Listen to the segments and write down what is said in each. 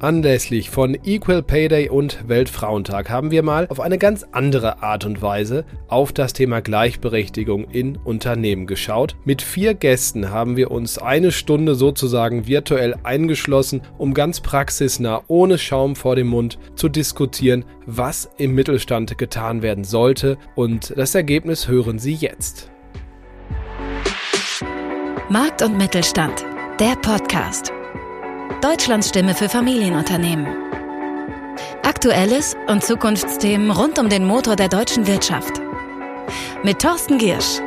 Anlässlich von Equal Pay Day und Weltfrauentag haben wir mal auf eine ganz andere Art und Weise auf das Thema Gleichberechtigung in Unternehmen geschaut. Mit vier Gästen haben wir uns eine Stunde sozusagen virtuell eingeschlossen, um ganz praxisnah, ohne Schaum vor dem Mund zu diskutieren, was im Mittelstand getan werden sollte. Und das Ergebnis hören Sie jetzt. Markt und Mittelstand, der Podcast. Deutschlands Stimme für Familienunternehmen. Aktuelles und Zukunftsthemen rund um den Motor der deutschen Wirtschaft. Mit Thorsten Giersch.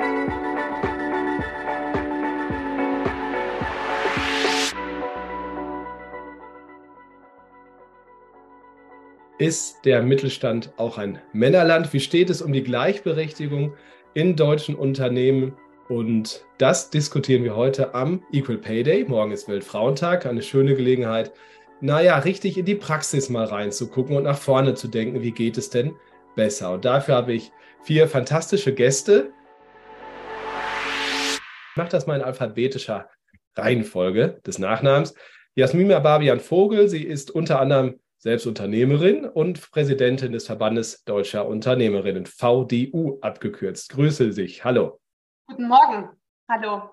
Ist der Mittelstand auch ein Männerland? Wie steht es um die Gleichberechtigung in deutschen Unternehmen? Und das diskutieren wir heute am Equal Pay Day. Morgen ist Weltfrauentag, eine schöne Gelegenheit, naja, richtig in die Praxis mal reinzugucken und nach vorne zu denken, wie geht es denn besser. Und dafür habe ich vier fantastische Gäste. Ich mache das mal in alphabetischer Reihenfolge des Nachnamens. Jasmina Barbian Vogel, sie ist unter anderem selbst Unternehmerin und Präsidentin des Verbandes Deutscher Unternehmerinnen, VDU abgekürzt. Grüße sich. Hallo. Guten Morgen. Hallo.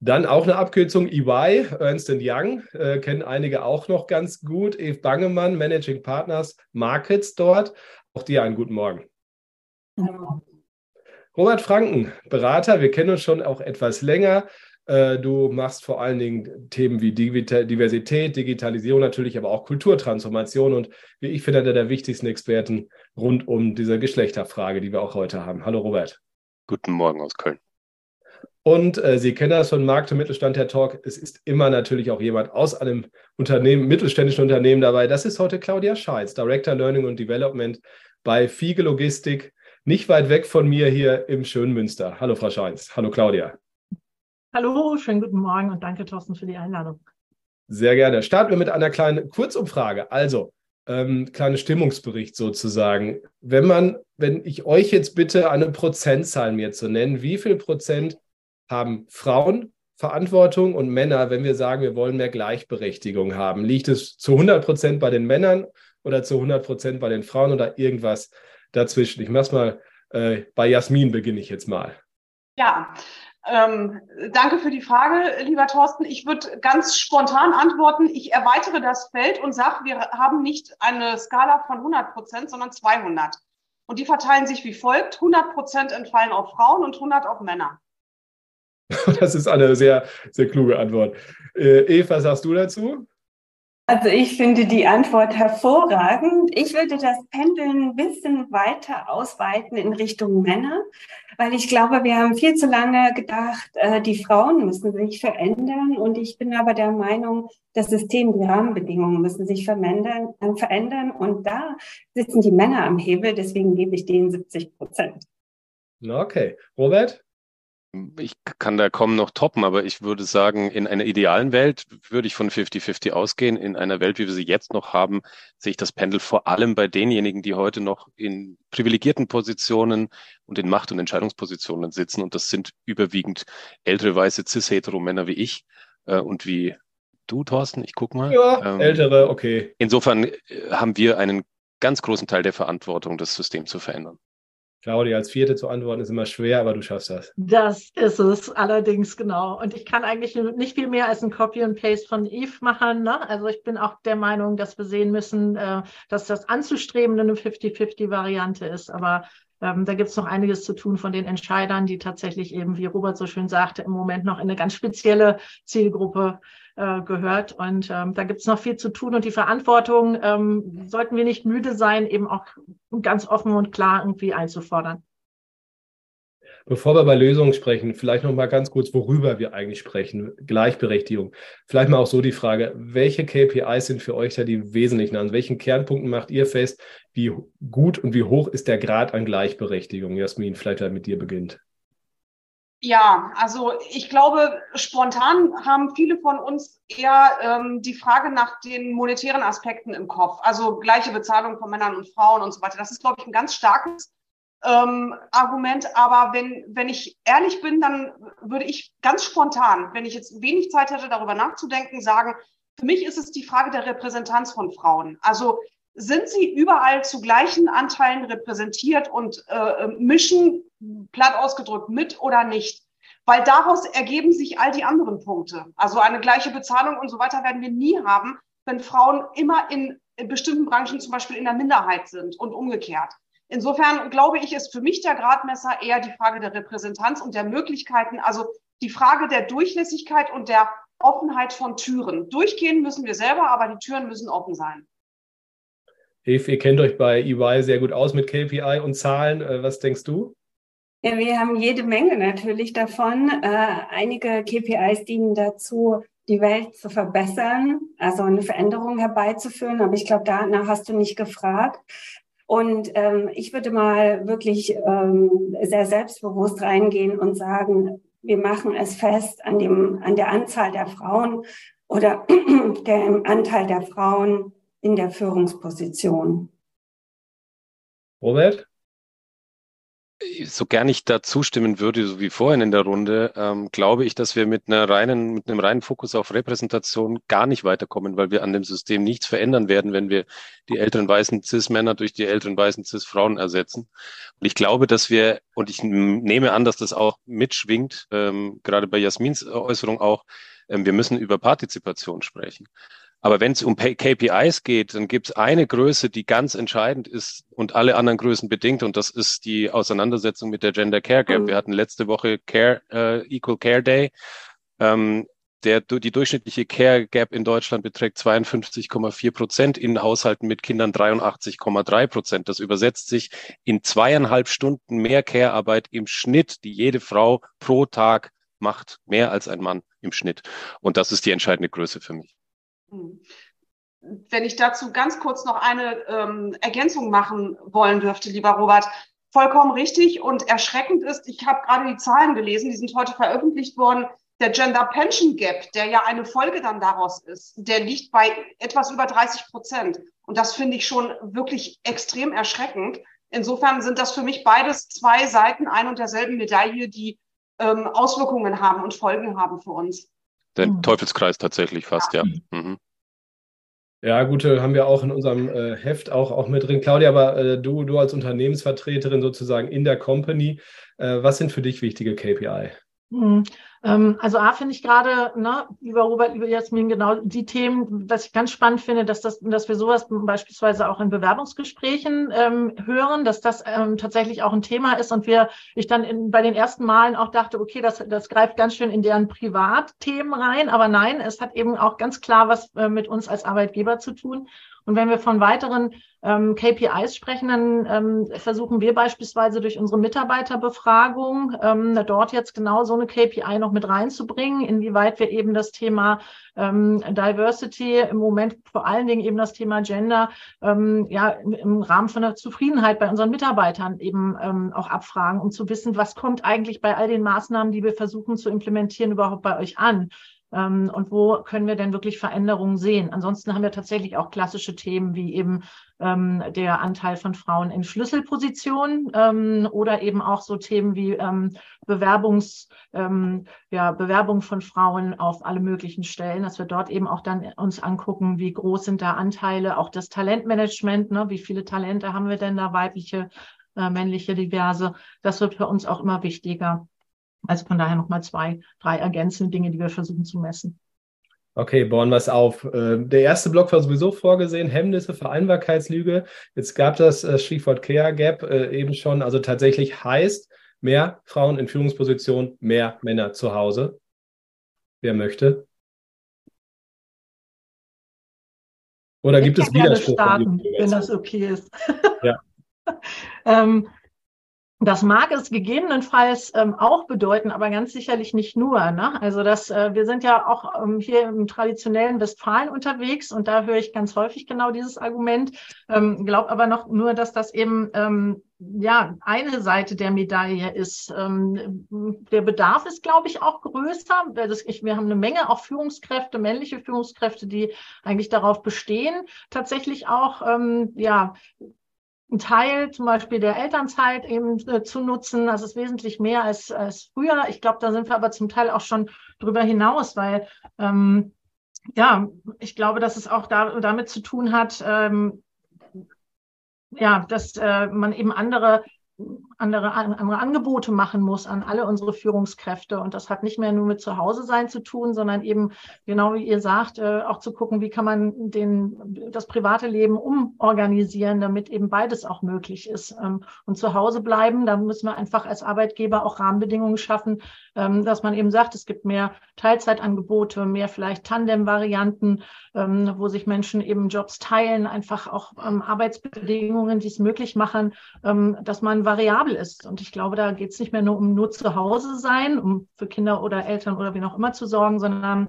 Dann auch eine Abkürzung EY, Ernst Young, äh, kennen einige auch noch ganz gut. Eve Bangemann, Managing Partners Markets dort. Auch dir einen guten Morgen. Hallo. Robert Franken, Berater, wir kennen uns schon auch etwas länger. Äh, du machst vor allen Dingen Themen wie Diversität, Digitalisierung natürlich, aber auch Kulturtransformation und wie ich finde, einer der wichtigsten Experten rund um diese Geschlechterfrage, die wir auch heute haben. Hallo Robert. Guten Morgen aus Köln. Und äh, Sie kennen das von Markt und Mittelstand, Herr Talk. Es ist immer natürlich auch jemand aus einem Unternehmen, mittelständischen Unternehmen dabei. Das ist heute Claudia Scheitz, Director Learning und Development bei Fiege Logistik, nicht weit weg von mir hier im schönen Münster. Hallo, Frau Scheitz. Hallo, Claudia. Hallo, schönen guten Morgen und danke, Thorsten, für die Einladung. Sehr gerne. Starten wir mit einer kleinen Kurzumfrage. Also, ähm, kleinen Stimmungsbericht sozusagen. Wenn man, wenn ich euch jetzt bitte eine Prozentzahl mir zu nennen, wie viel Prozent haben Frauen Verantwortung und Männer, wenn wir sagen, wir wollen mehr Gleichberechtigung haben? Liegt es zu 100 Prozent bei den Männern oder zu 100 Prozent bei den Frauen oder irgendwas dazwischen? Ich mach's mal, äh, bei Jasmin beginne ich jetzt mal. Ja, ähm, danke für die Frage, lieber Thorsten. Ich würde ganz spontan antworten. Ich erweitere das Feld und sage, wir haben nicht eine Skala von 100 Prozent, sondern 200. Und die verteilen sich wie folgt. 100 Prozent entfallen auf Frauen und 100 auf Männer. Das ist eine sehr, sehr kluge Antwort. Äh, Eva, sagst du dazu? Also ich finde die Antwort hervorragend. Ich würde das Pendeln ein bisschen weiter ausweiten in Richtung Männer, weil ich glaube, wir haben viel zu lange gedacht, äh, die Frauen müssen sich verändern. Und ich bin aber der Meinung, das System, die Rahmenbedingungen müssen sich verändern. Äh, verändern. Und da sitzen die Männer am Hebel. Deswegen gebe ich denen 70 Prozent. Okay. Robert? Ich kann da kaum noch toppen, aber ich würde sagen, in einer idealen Welt würde ich von 50-50 ausgehen. In einer Welt, wie wir sie jetzt noch haben, sehe ich das Pendel vor allem bei denjenigen, die heute noch in privilegierten Positionen und in Macht- und Entscheidungspositionen sitzen. Und das sind überwiegend ältere, weiße, cis-hetero-Männer wie ich äh, und wie du, Thorsten. Ich guck mal. Ja, ähm, ältere, okay. Insofern äh, haben wir einen ganz großen Teil der Verantwortung, das System zu verändern. Claudia, als Vierte zu antworten ist immer schwer, aber du schaffst das. Das ist es allerdings genau. Und ich kann eigentlich nicht viel mehr als ein Copy and Paste von Eve machen. Ne? Also ich bin auch der Meinung, dass wir sehen müssen, äh, dass das anzustrebende eine 50-50-Variante ist. Aber ähm, da gibt es noch einiges zu tun von den Entscheidern, die tatsächlich eben, wie Robert so schön sagte, im Moment noch in eine ganz spezielle Zielgruppe äh, gehört. Und ähm, da gibt es noch viel zu tun. Und die Verantwortung ähm, sollten wir nicht müde sein, eben auch ganz offen und klar irgendwie einzufordern. Bevor wir bei Lösungen sprechen, vielleicht noch mal ganz kurz, worüber wir eigentlich sprechen. Gleichberechtigung. Vielleicht mal auch so die Frage, welche KPIs sind für euch da die wesentlichen? An welchen Kernpunkten macht ihr fest, wie gut und wie hoch ist der Grad an Gleichberechtigung? Jasmin, vielleicht mit dir beginnt. Ja, also ich glaube, spontan haben viele von uns eher ähm, die Frage nach den monetären Aspekten im Kopf. Also gleiche Bezahlung von Männern und Frauen und so weiter. Das ist, glaube ich, ein ganz starkes ähm, Argument. Aber wenn, wenn ich ehrlich bin, dann würde ich ganz spontan, wenn ich jetzt wenig Zeit hätte, darüber nachzudenken, sagen, Für mich ist es die Frage der Repräsentanz von Frauen. Also sind sie überall zu gleichen Anteilen repräsentiert und äh, mischen, platt ausgedrückt, mit oder nicht? Weil daraus ergeben sich all die anderen Punkte. Also eine gleiche Bezahlung und so weiter werden wir nie haben, wenn Frauen immer in, bestimmten Branchen zum Beispiel in der Minderheit sind und umgekehrt. Insofern glaube ich, ist für mich der Gradmesser eher die Frage der Repräsentanz und der Möglichkeiten, also die Frage der Durchlässigkeit und der Offenheit von Türen. Durchgehen müssen wir selber, aber die Türen müssen offen sein. Eve, ihr kennt euch bei EY sehr gut aus mit KPI und Zahlen. Äh, was denkst du? Ja, wir haben jede Menge natürlich davon. Äh, einige KPIs dienen dazu, die Welt zu verbessern, also eine Veränderung herbeizuführen. Aber ich glaube, danach hast du nicht gefragt. Und ähm, ich würde mal wirklich ähm, sehr selbstbewusst reingehen und sagen, wir machen es fest an, dem, an der Anzahl der Frauen oder der Anteil der Frauen in der Führungsposition. Robert? So gern ich da zustimmen würde, so wie vorhin in der Runde, ähm, glaube ich, dass wir mit einer reinen, mit einem reinen Fokus auf Repräsentation gar nicht weiterkommen, weil wir an dem System nichts verändern werden, wenn wir die älteren weißen Cis-Männer durch die älteren weißen Cis-Frauen ersetzen. Und ich glaube, dass wir, und ich nehme an, dass das auch mitschwingt, ähm, gerade bei Jasmins Äußerung auch, ähm, wir müssen über Partizipation sprechen. Aber wenn es um KPIs geht, dann gibt es eine Größe, die ganz entscheidend ist und alle anderen Größen bedingt, und das ist die Auseinandersetzung mit der Gender Care Gap. Mhm. Wir hatten letzte Woche Care, äh, Equal Care Day. Ähm, der, die durchschnittliche Care Gap in Deutschland beträgt 52,4 Prozent, in Haushalten mit Kindern 83,3 Prozent. Das übersetzt sich in zweieinhalb Stunden mehr Care-Arbeit im Schnitt, die jede Frau pro Tag macht, mehr als ein Mann im Schnitt. Und das ist die entscheidende Größe für mich. Wenn ich dazu ganz kurz noch eine ähm, Ergänzung machen wollen dürfte, lieber Robert, vollkommen richtig und erschreckend ist, ich habe gerade die Zahlen gelesen, die sind heute veröffentlicht worden, der Gender Pension Gap, der ja eine Folge dann daraus ist, der liegt bei etwas über 30 Prozent. Und das finde ich schon wirklich extrem erschreckend. Insofern sind das für mich beides zwei Seiten ein und derselben Medaille, die ähm, Auswirkungen haben und Folgen haben für uns. Der mhm. Teufelskreis tatsächlich fast, ja. Ja, mhm. ja gute haben wir auch in unserem äh, Heft auch, auch mit drin. Claudia, aber äh, du, du als Unternehmensvertreterin sozusagen in der Company, äh, was sind für dich wichtige KPI? Ähm, also A finde ich gerade, ne, lieber Robert, lieber Jasmin, genau die Themen, was ich ganz spannend finde, dass das, dass wir sowas beispielsweise auch in Bewerbungsgesprächen ähm, hören, dass das ähm, tatsächlich auch ein Thema ist und wir, ich dann in, bei den ersten Malen auch dachte, okay, das, das greift ganz schön in deren Privatthemen rein, aber nein, es hat eben auch ganz klar was äh, mit uns als Arbeitgeber zu tun. Und wenn wir von weiteren ähm, KPIs sprechen, dann ähm, versuchen wir beispielsweise durch unsere Mitarbeiterbefragung ähm, dort jetzt genau so eine KPI noch mit reinzubringen, inwieweit wir eben das Thema ähm, Diversity im Moment vor allen Dingen eben das Thema Gender ähm, ja im Rahmen von der Zufriedenheit bei unseren Mitarbeitern eben ähm, auch abfragen, um zu wissen, was kommt eigentlich bei all den Maßnahmen, die wir versuchen zu implementieren, überhaupt bei euch an. Ähm, und wo können wir denn wirklich Veränderungen sehen? Ansonsten haben wir tatsächlich auch klassische Themen wie eben ähm, der Anteil von Frauen in Schlüsselpositionen ähm, oder eben auch so Themen wie ähm, Bewerbungs, ähm, ja, Bewerbung von Frauen auf alle möglichen Stellen, dass wir dort eben auch dann uns angucken, wie groß sind da Anteile, auch das Talentmanagement, ne, wie viele Talente haben wir denn da, weibliche, äh, männliche, diverse. Das wird für uns auch immer wichtiger. Also von daher nochmal zwei, drei ergänzende Dinge, die wir versuchen zu messen. Okay, bauen wir es auf. Äh, der erste Block war sowieso vorgesehen, Hemmnisse, Vereinbarkeitslüge. Jetzt gab das äh, Stichwort Care Gap äh, eben schon. Also tatsächlich heißt mehr Frauen in Führungspositionen, mehr Männer zu Hause. Wer möchte? Oder gibt es Widerspruch? Starten, wenn das okay ist. Ja. ähm, das mag es gegebenenfalls ähm, auch bedeuten, aber ganz sicherlich nicht nur. Ne? Also das, äh, wir sind ja auch ähm, hier im traditionellen Westfalen unterwegs und da höre ich ganz häufig genau dieses Argument. Ähm, Glaube aber noch nur, dass das eben ähm, ja eine Seite der Medaille ist. Ähm, der Bedarf ist, glaube ich, auch größer. Das, ich, wir haben eine Menge auch Führungskräfte, männliche Führungskräfte, die eigentlich darauf bestehen, tatsächlich auch ähm, ja einen Teil zum Beispiel der Elternzeit eben äh, zu nutzen. Das ist wesentlich mehr als, als früher. Ich glaube, da sind wir aber zum Teil auch schon drüber hinaus, weil ähm, ja, ich glaube, dass es auch da, damit zu tun hat, ähm, ja, dass äh, man eben andere andere, andere Angebote machen muss an alle unsere Führungskräfte. Und das hat nicht mehr nur mit Zuhause sein zu tun, sondern eben, genau wie ihr sagt, äh, auch zu gucken, wie kann man den, das private Leben umorganisieren, damit eben beides auch möglich ist. Ähm, und zu Hause bleiben, da müssen wir einfach als Arbeitgeber auch Rahmenbedingungen schaffen, ähm, dass man eben sagt, es gibt mehr Teilzeitangebote, mehr vielleicht Tandem-Varianten, ähm, wo sich Menschen eben Jobs teilen, einfach auch Arbeitsbedingungen, die es möglich machen, dass man variabel ist. Und ich glaube, da geht es nicht mehr nur um nur zu Hause sein, um für Kinder oder Eltern oder wen auch immer zu sorgen, sondern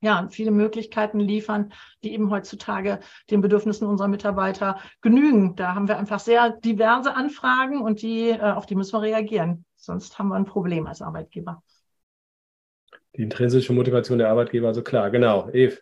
ja, viele Möglichkeiten liefern, die eben heutzutage den Bedürfnissen unserer Mitarbeiter genügen. Da haben wir einfach sehr diverse Anfragen und die, äh, auf die müssen wir reagieren. Sonst haben wir ein Problem als Arbeitgeber. Die intrinsische Motivation der Arbeitgeber, also klar, genau. Eve.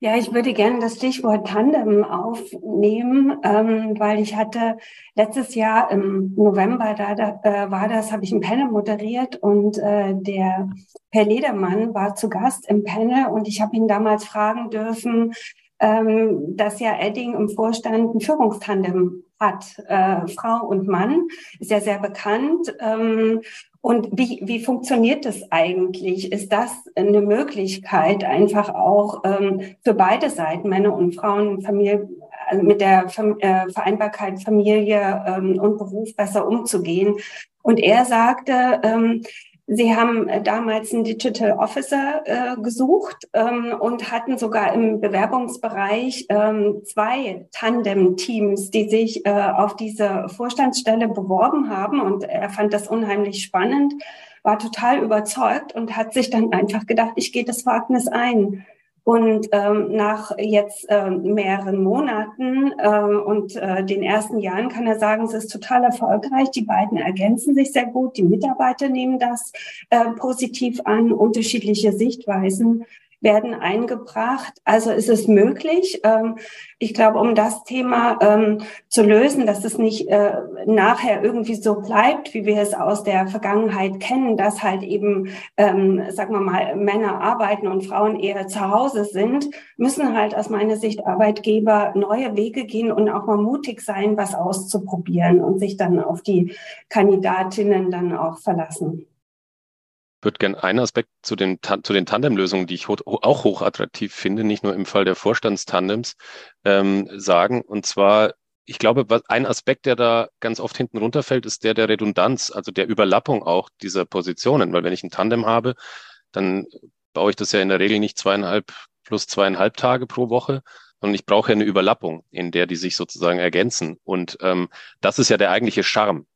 Ja, ich würde gerne das Stichwort Tandem aufnehmen, ähm, weil ich hatte letztes Jahr im November, da, da äh, war das, habe ich ein Panel moderiert und äh, der Herr Ledermann war zu Gast im Panel und ich habe ihn damals fragen dürfen, ähm, dass ja Edding im Vorstand ein Führungstandem hat, äh, Frau und Mann, ist ja sehr bekannt. Ähm, und wie, wie funktioniert das eigentlich? Ist das eine Möglichkeit, einfach auch ähm, für beide Seiten, Männer und Frauen, Familie, also mit der äh, Vereinbarkeit Familie ähm, und Beruf besser umzugehen? Und er sagte, ähm, Sie haben äh, damals einen Digital Officer äh, gesucht ähm, und hatten sogar im Bewerbungsbereich ähm, zwei Tandem-Teams, die sich äh, auf diese Vorstandsstelle beworben haben. Und er fand das unheimlich spannend, war total überzeugt und hat sich dann einfach gedacht, ich gehe das Wagnis ein. Und ähm, nach jetzt ähm, mehreren Monaten ähm, und äh, den ersten Jahren kann er sagen, es ist total erfolgreich. Die beiden ergänzen sich sehr gut. Die Mitarbeiter nehmen das äh, positiv an, unterschiedliche Sichtweisen werden eingebracht. Also ist es möglich. Ähm, ich glaube, um das Thema ähm, zu lösen, dass es nicht äh, nachher irgendwie so bleibt, wie wir es aus der Vergangenheit kennen, dass halt eben, ähm, sagen wir mal, Männer arbeiten und Frauen eher zu Hause sind, müssen halt aus meiner Sicht Arbeitgeber neue Wege gehen und auch mal mutig sein, was auszuprobieren und sich dann auf die Kandidatinnen dann auch verlassen würde gerne einen Aspekt zu den, zu den Tandemlösungen, die ich auch hochattraktiv finde, nicht nur im Fall der Vorstandstandems, ähm, sagen. Und zwar, ich glaube, ein Aspekt, der da ganz oft hinten runterfällt, ist der der Redundanz, also der Überlappung auch dieser Positionen. Weil wenn ich ein Tandem habe, dann baue ich das ja in der Regel nicht zweieinhalb plus zweieinhalb Tage pro Woche, sondern ich brauche eine Überlappung, in der die sich sozusagen ergänzen. Und ähm, das ist ja der eigentliche Charme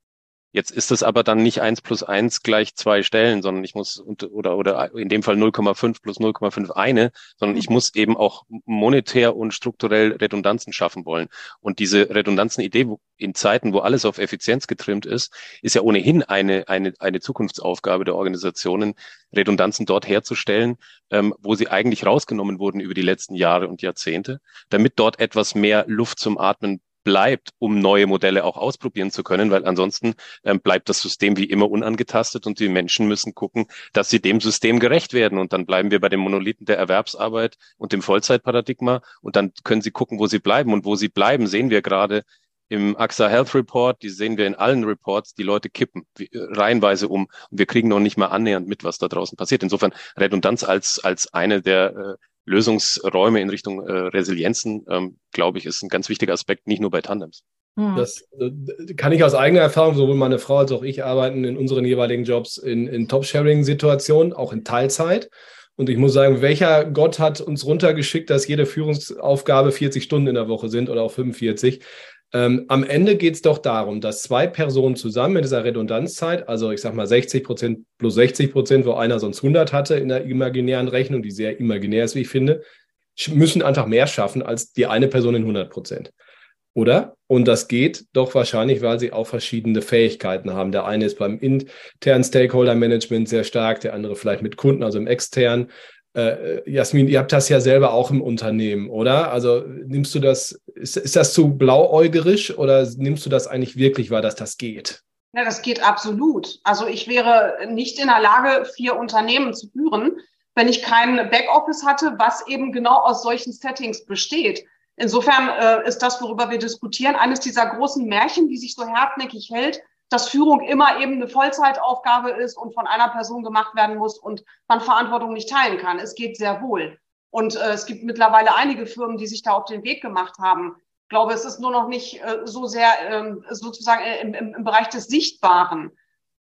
Jetzt ist es aber dann nicht eins plus eins gleich zwei Stellen, sondern ich muss, oder, oder in dem Fall 0,5 plus 0,5 eine, sondern ich mhm. muss eben auch monetär und strukturell Redundanzen schaffen wollen. Und diese Redundanzen-Idee in Zeiten, wo alles auf Effizienz getrimmt ist, ist ja ohnehin eine, eine, eine Zukunftsaufgabe der Organisationen, Redundanzen dort herzustellen, ähm, wo sie eigentlich rausgenommen wurden über die letzten Jahre und Jahrzehnte, damit dort etwas mehr Luft zum Atmen bleibt, um neue Modelle auch ausprobieren zu können, weil ansonsten ähm, bleibt das System wie immer unangetastet und die Menschen müssen gucken, dass sie dem System gerecht werden. Und dann bleiben wir bei dem Monolithen der Erwerbsarbeit und dem Vollzeitparadigma und dann können sie gucken, wo sie bleiben. Und wo sie bleiben, sehen wir gerade im AXA Health Report, die sehen wir in allen Reports, die Leute kippen wie, äh, reihenweise um und wir kriegen noch nicht mal annähernd mit, was da draußen passiert. Insofern Redundanz als, als eine der äh, Lösungsräume in Richtung äh, Resilienzen, ähm, glaube ich, ist ein ganz wichtiger Aspekt, nicht nur bei Tandems. Hm. Das äh, kann ich aus eigener Erfahrung, sowohl meine Frau als auch ich arbeiten in unseren jeweiligen Jobs in, in Top-Sharing-Situationen, auch in Teilzeit. Und ich muss sagen, welcher Gott hat uns runtergeschickt, dass jede Führungsaufgabe 40 Stunden in der Woche sind oder auch 45? Ähm, am Ende geht es doch darum, dass zwei Personen zusammen in dieser Redundanzzeit, also ich sage mal 60 Prozent plus 60 Prozent, wo einer sonst 100 hatte in der imaginären Rechnung, die sehr imaginär ist, wie ich finde, müssen einfach mehr schaffen als die eine Person in 100 Prozent. Oder? Und das geht doch wahrscheinlich, weil sie auch verschiedene Fähigkeiten haben. Der eine ist beim internen Stakeholder Management sehr stark, der andere vielleicht mit Kunden, also im externen. Äh, Jasmin, ihr habt das ja selber auch im Unternehmen, oder? Also nimmst du das, ist, ist das zu blauäugerisch oder nimmst du das eigentlich wirklich wahr, dass das geht? Ja, das geht absolut. Also ich wäre nicht in der Lage, vier Unternehmen zu führen, wenn ich kein Backoffice hatte, was eben genau aus solchen Settings besteht. Insofern äh, ist das, worüber wir diskutieren, eines dieser großen Märchen, die sich so hartnäckig hält, dass Führung immer eben eine Vollzeitaufgabe ist und von einer Person gemacht werden muss und man Verantwortung nicht teilen kann. Es geht sehr wohl. Und äh, es gibt mittlerweile einige Firmen, die sich da auf den Weg gemacht haben. Ich glaube, es ist nur noch nicht äh, so sehr ähm, sozusagen im, im, im Bereich des Sichtbaren.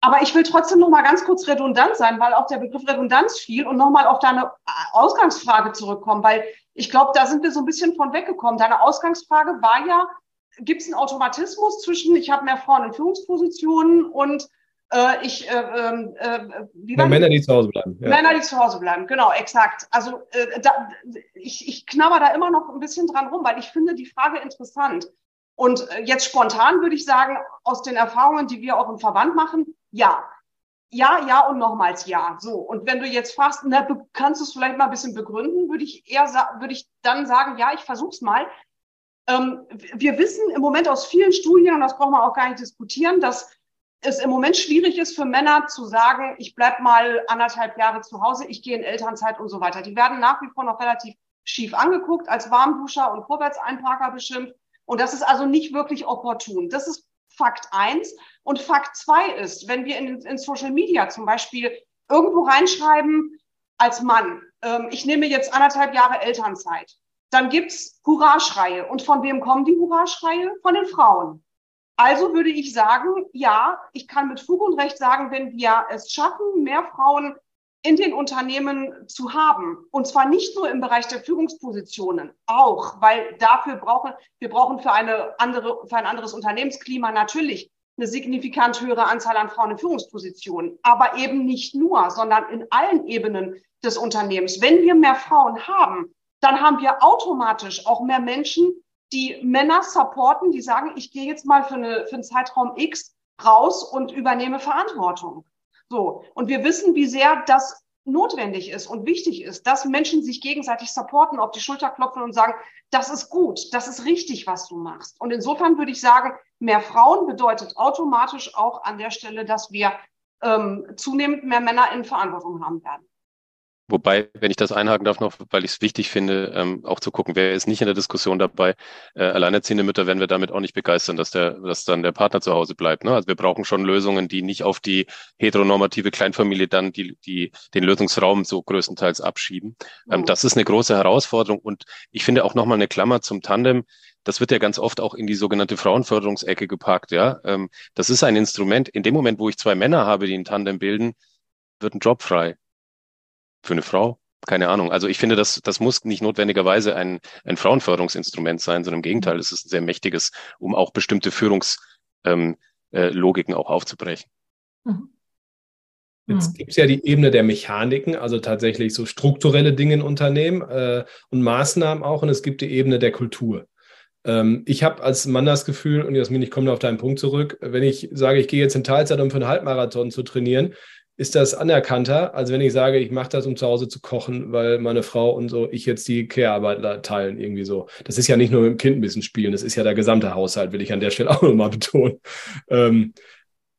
Aber ich will trotzdem noch mal ganz kurz redundant sein, weil auch der Begriff Redundanz fiel und noch mal auf deine Ausgangsfrage zurückkommen, weil ich glaube, da sind wir so ein bisschen von weggekommen. Deine Ausgangsfrage war ja, gibt es einen Automatismus zwischen, ich habe mehr Frauen in Führungspositionen und äh, ich, äh, ähm, äh, wie Männer, die zu Hause bleiben. Ja. Männer, die zu Hause bleiben, genau, exakt. Also äh, da, ich, ich knabber da immer noch ein bisschen dran rum, weil ich finde die Frage interessant. Und äh, jetzt spontan würde ich sagen, aus den Erfahrungen, die wir auch im Verband machen, ja. Ja, ja und nochmals ja. So. Und wenn du jetzt fragst, na, kannst du es vielleicht mal ein bisschen begründen, würde ich eher, würde ich dann sagen, ja, ich versuch's mal. Ähm, wir wissen im Moment aus vielen Studien, und das brauchen wir auch gar nicht diskutieren, dass es im Moment schwierig ist für Männer zu sagen, ich bleib mal anderthalb Jahre zu Hause, ich gehe in Elternzeit und so weiter. Die werden nach wie vor noch relativ schief angeguckt, als Warmduscher und Vorwärtseinparker beschimpft. Und das ist also nicht wirklich opportun. Das ist Fakt eins. Und Fakt zwei ist, wenn wir in, in Social Media zum Beispiel irgendwo reinschreiben, als Mann, ähm, ich nehme jetzt anderthalb Jahre Elternzeit, dann gibt's Hurraschreie. Und von wem kommen die Hurraschreie? Von den Frauen. Also würde ich sagen, ja, ich kann mit Fug und Recht sagen, wenn wir es schaffen, mehr Frauen in den Unternehmen zu haben. Und zwar nicht nur im Bereich der Führungspositionen, auch, weil dafür brauchen, wir brauchen für eine andere, für ein anderes Unternehmensklima natürlich eine signifikant höhere Anzahl an Frauen in Führungspositionen, aber eben nicht nur, sondern in allen Ebenen des Unternehmens. Wenn wir mehr Frauen haben, dann haben wir automatisch auch mehr Menschen, die Männer supporten, die sagen, ich gehe jetzt mal für, eine, für einen Zeitraum X raus und übernehme Verantwortung. So. Und wir wissen, wie sehr das notwendig ist und wichtig ist, dass Menschen sich gegenseitig supporten, auf die Schulter klopfen und sagen, das ist gut, das ist richtig, was du machst. Und insofern würde ich sagen, mehr Frauen bedeutet automatisch auch an der Stelle, dass wir ähm, zunehmend mehr Männer in Verantwortung haben werden. Wobei, wenn ich das einhaken darf noch, weil ich es wichtig finde, ähm, auch zu gucken, wer ist nicht in der Diskussion dabei. Äh, alleinerziehende Mütter werden wir damit auch nicht begeistern, dass der, dass dann der Partner zu Hause bleibt. Ne? Also wir brauchen schon Lösungen, die nicht auf die heteronormative Kleinfamilie dann die, die den Lösungsraum so größtenteils abschieben. Ähm, mhm. Das ist eine große Herausforderung und ich finde auch nochmal eine Klammer zum Tandem. Das wird ja ganz oft auch in die sogenannte Frauenförderungsecke gepackt. Ja, ähm, das ist ein Instrument. In dem Moment, wo ich zwei Männer habe, die ein Tandem bilden, wird ein Job frei für eine Frau? Keine Ahnung. Also ich finde, das, das muss nicht notwendigerweise ein, ein Frauenförderungsinstrument sein, sondern im Gegenteil, es ist ein sehr mächtiges, um auch bestimmte Führungslogiken ähm, äh, auch aufzubrechen. Mhm. Jetzt mhm. gibt es ja die Ebene der Mechaniken, also tatsächlich so strukturelle Dinge in Unternehmen äh, und Maßnahmen auch. Und es gibt die Ebene der Kultur. Ähm, ich habe als Mann das Gefühl, und Jasmin, ich komme auf deinen Punkt zurück, wenn ich sage, ich gehe jetzt in Teilzeit, um für einen Halbmarathon zu trainieren, ist das anerkannter, als wenn ich sage, ich mache das, um zu Hause zu kochen, weil meine Frau und so ich jetzt die Care-Arbeit teilen, irgendwie so. Das ist ja nicht nur mit dem Kind ein bisschen spielen, das ist ja der gesamte Haushalt, will ich an der Stelle auch nochmal betonen. Ähm,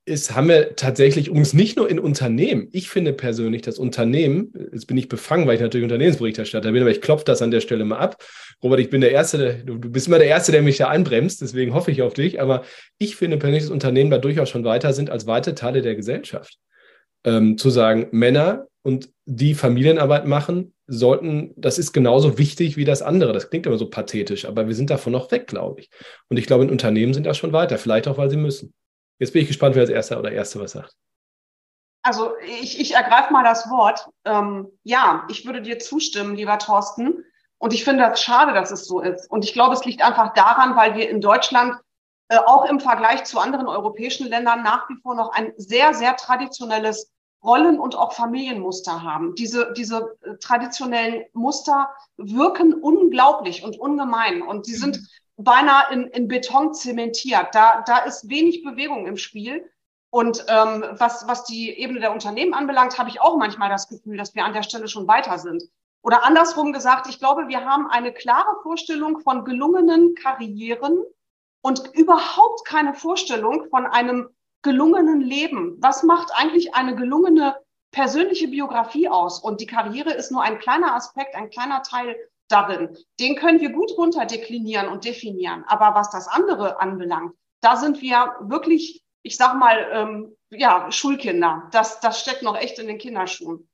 ist, haben wir tatsächlich uns nicht nur in Unternehmen. Ich finde persönlich, das Unternehmen, jetzt bin ich befangen, weil ich natürlich Unternehmensberichterstatter bin, aber ich klopfe das an der Stelle mal ab. Robert, ich bin der Erste, du, du bist immer der Erste, der mich da einbremst, deswegen hoffe ich auf dich. Aber ich finde persönlich, dass Unternehmen da durchaus schon weiter sind als weite Teile der Gesellschaft ähm, zu sagen, Männer und die Familienarbeit machen, sollten, das ist genauso wichtig wie das andere. Das klingt immer so pathetisch, aber wir sind davon noch weg, glaube ich. Und ich glaube, in Unternehmen sind da schon weiter, vielleicht auch, weil sie müssen. Jetzt bin ich gespannt, wer als Erster oder Erste was sagt. Also ich, ich ergreife mal das Wort. Ähm, ja, ich würde dir zustimmen, lieber Thorsten. Und ich finde das schade, dass es so ist. Und ich glaube, es liegt einfach daran, weil wir in Deutschland auch im Vergleich zu anderen europäischen Ländern nach wie vor noch ein sehr, sehr traditionelles Rollen- und auch Familienmuster haben. Diese, diese äh, traditionellen Muster wirken unglaublich und ungemein und die sind beinahe in, in Beton zementiert. Da, da ist wenig Bewegung im Spiel. Und ähm, was, was die Ebene der Unternehmen anbelangt, habe ich auch manchmal das Gefühl, dass wir an der Stelle schon weiter sind. Oder andersrum gesagt, ich glaube, wir haben eine klare Vorstellung von gelungenen Karrieren und überhaupt keine Vorstellung von einem gelungenen Leben? Was macht eigentlich eine gelungene persönliche Biografie aus und die Karriere ist nur ein kleiner Aspekt, ein kleiner Teil darin. Den können wir gut runterdeklinieren und definieren. Aber was das andere anbelangt, da sind wir wirklich, ich sag mal, ähm, ja, Schulkinder. Das, das steckt noch echt in den Kinderschuhen.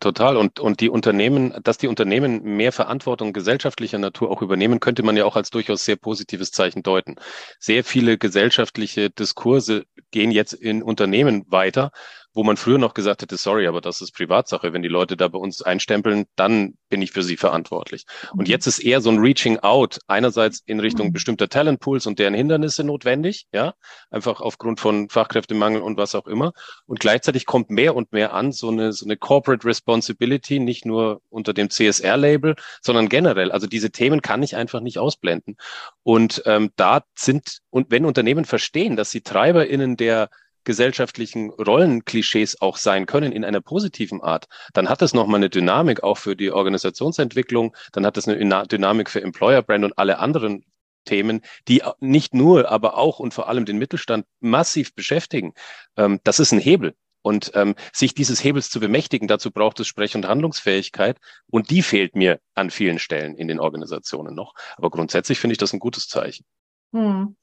Total. Und, und die Unternehmen, dass die Unternehmen mehr Verantwortung gesellschaftlicher Natur auch übernehmen, könnte man ja auch als durchaus sehr positives Zeichen deuten. Sehr viele gesellschaftliche Diskurse gehen jetzt in Unternehmen weiter, wo man früher noch gesagt hätte, sorry, aber das ist Privatsache. Wenn die Leute da bei uns einstempeln, dann bin ich für sie verantwortlich. Und mhm. jetzt ist eher so ein Reaching out, einerseits in Richtung mhm. bestimmter Talentpools und deren Hindernisse notwendig, ja, einfach aufgrund von Fachkräftemangel und was auch immer. Und gleichzeitig kommt mehr und mehr an, so eine, so eine Corporate Responsibility, nicht nur unter dem CSR-Label, sondern generell. Also diese Themen kann ich einfach nicht ausblenden. Und ähm, da sind, und wenn Unternehmen verstehen, dass sie TreiberInnen der gesellschaftlichen Rollenklischees auch sein können in einer positiven Art, dann hat das nochmal eine Dynamik auch für die Organisationsentwicklung, dann hat das eine Dynamik für Employer Brand und alle anderen Themen, die nicht nur, aber auch und vor allem den Mittelstand massiv beschäftigen. Ähm, das ist ein Hebel. Und ähm, sich dieses Hebels zu bemächtigen, dazu braucht es Sprech- und Handlungsfähigkeit. Und die fehlt mir an vielen Stellen in den Organisationen noch. Aber grundsätzlich finde ich das ein gutes Zeichen. Hm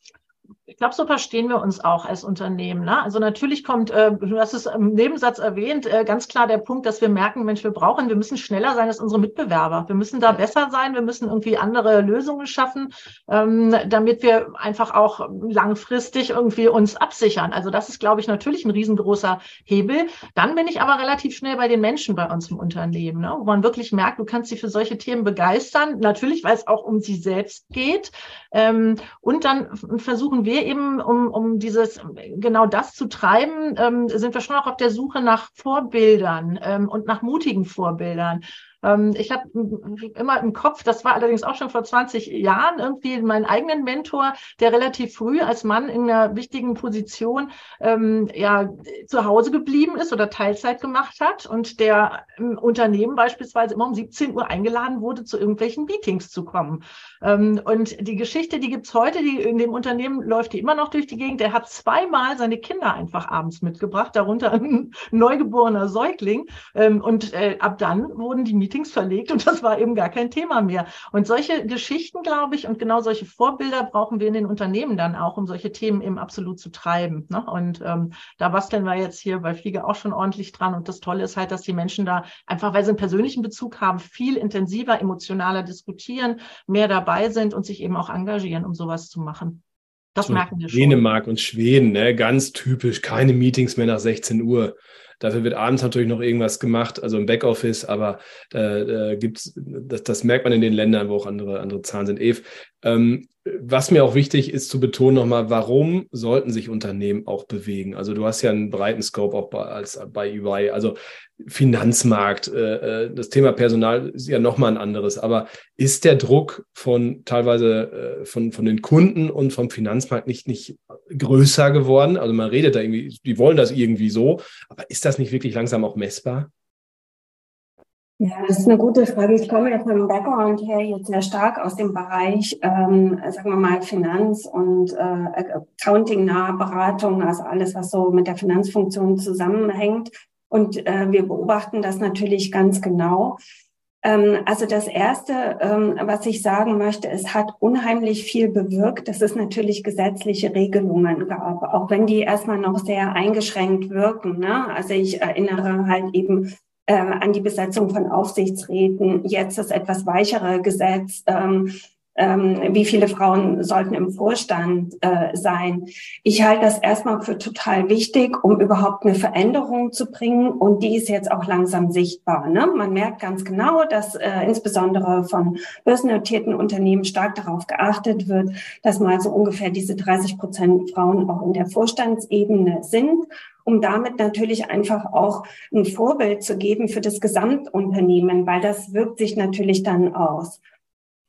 ich glaube, so verstehen wir uns auch als Unternehmen. Ne? Also natürlich kommt, äh, du hast es im Nebensatz erwähnt, äh, ganz klar der Punkt, dass wir merken, Mensch, wir brauchen, wir müssen schneller sein als unsere Mitbewerber. Wir müssen da besser sein, wir müssen irgendwie andere Lösungen schaffen, ähm, damit wir einfach auch langfristig irgendwie uns absichern. Also das ist, glaube ich, natürlich ein riesengroßer Hebel. Dann bin ich aber relativ schnell bei den Menschen bei uns im Unternehmen, ne? wo man wirklich merkt, du kannst sie für solche Themen begeistern. Natürlich, weil es auch um sie selbst geht. Ähm, und dann versuchen wir eben, um, um dieses, genau das zu treiben, ähm, sind wir schon auch auf der Suche nach Vorbildern ähm, und nach mutigen Vorbildern. Ähm, ich habe immer im Kopf, das war allerdings auch schon vor 20 Jahren, irgendwie meinen eigenen Mentor, der relativ früh als Mann in einer wichtigen Position ähm, ja, zu Hause geblieben ist oder Teilzeit gemacht hat und der im Unternehmen beispielsweise immer um 17 Uhr eingeladen wurde, zu irgendwelchen Meetings zu kommen. Ähm, und die Geschichte, die gibt's heute, die in dem Unternehmen läuft die immer noch durch die Gegend. Der hat zweimal seine Kinder einfach abends mitgebracht, darunter ein neugeborener Säugling. Ähm, und äh, ab dann wurden die Meetings Meetings verlegt und das war eben gar kein Thema mehr. Und solche Geschichten, glaube ich, und genau solche Vorbilder brauchen wir in den Unternehmen dann auch, um solche Themen eben absolut zu treiben. Ne? Und ähm, da basteln wir jetzt hier bei Fliege auch schon ordentlich dran. Und das Tolle ist halt, dass die Menschen da einfach, weil sie einen persönlichen Bezug haben, viel intensiver, emotionaler diskutieren, mehr dabei sind und sich eben auch engagieren, um sowas zu machen. Das so merken wir schon. Dänemark und Schweden, ne? ganz typisch, keine Meetings mehr nach 16 Uhr. Dafür wird abends natürlich noch irgendwas gemacht, also im Backoffice, aber äh, äh, gibt's, das, das merkt man in den Ländern, wo auch andere, andere Zahlen sind. Eve, ähm, was mir auch wichtig ist zu betonen nochmal, warum sollten sich Unternehmen auch bewegen? Also du hast ja einen breiten Scope auch bei, als bei EY. Also Finanzmarkt, äh, äh, das Thema Personal ist ja nochmal ein anderes. Aber ist der Druck von teilweise äh, von, von den Kunden und vom Finanzmarkt nicht, nicht größer geworden? Also man redet da irgendwie, die wollen das irgendwie so, aber ist das nicht wirklich langsam auch messbar? Ja, das ist eine gute Frage. Ich komme ja vom Background her jetzt sehr stark aus dem Bereich, ähm, sagen wir mal, Finanz- und äh, Accounting-nahe Beratung, also alles, was so mit der Finanzfunktion zusammenhängt. Und äh, wir beobachten das natürlich ganz genau. Ähm, also das Erste, ähm, was ich sagen möchte, es hat unheimlich viel bewirkt, dass es natürlich gesetzliche Regelungen gab, auch wenn die erstmal noch sehr eingeschränkt wirken. Ne? Also ich erinnere halt eben äh, an die Besetzung von Aufsichtsräten, jetzt das etwas weichere Gesetz, ähm, ähm, wie viele Frauen sollten im Vorstand äh, sein. Ich halte das erstmal für total wichtig, um überhaupt eine Veränderung zu bringen. Und die ist jetzt auch langsam sichtbar. Ne? Man merkt ganz genau, dass äh, insbesondere von börsennotierten Unternehmen stark darauf geachtet wird, dass mal so ungefähr diese 30 Prozent Frauen auch in der Vorstandsebene sind um damit natürlich einfach auch ein Vorbild zu geben für das Gesamtunternehmen, weil das wirkt sich natürlich dann aus.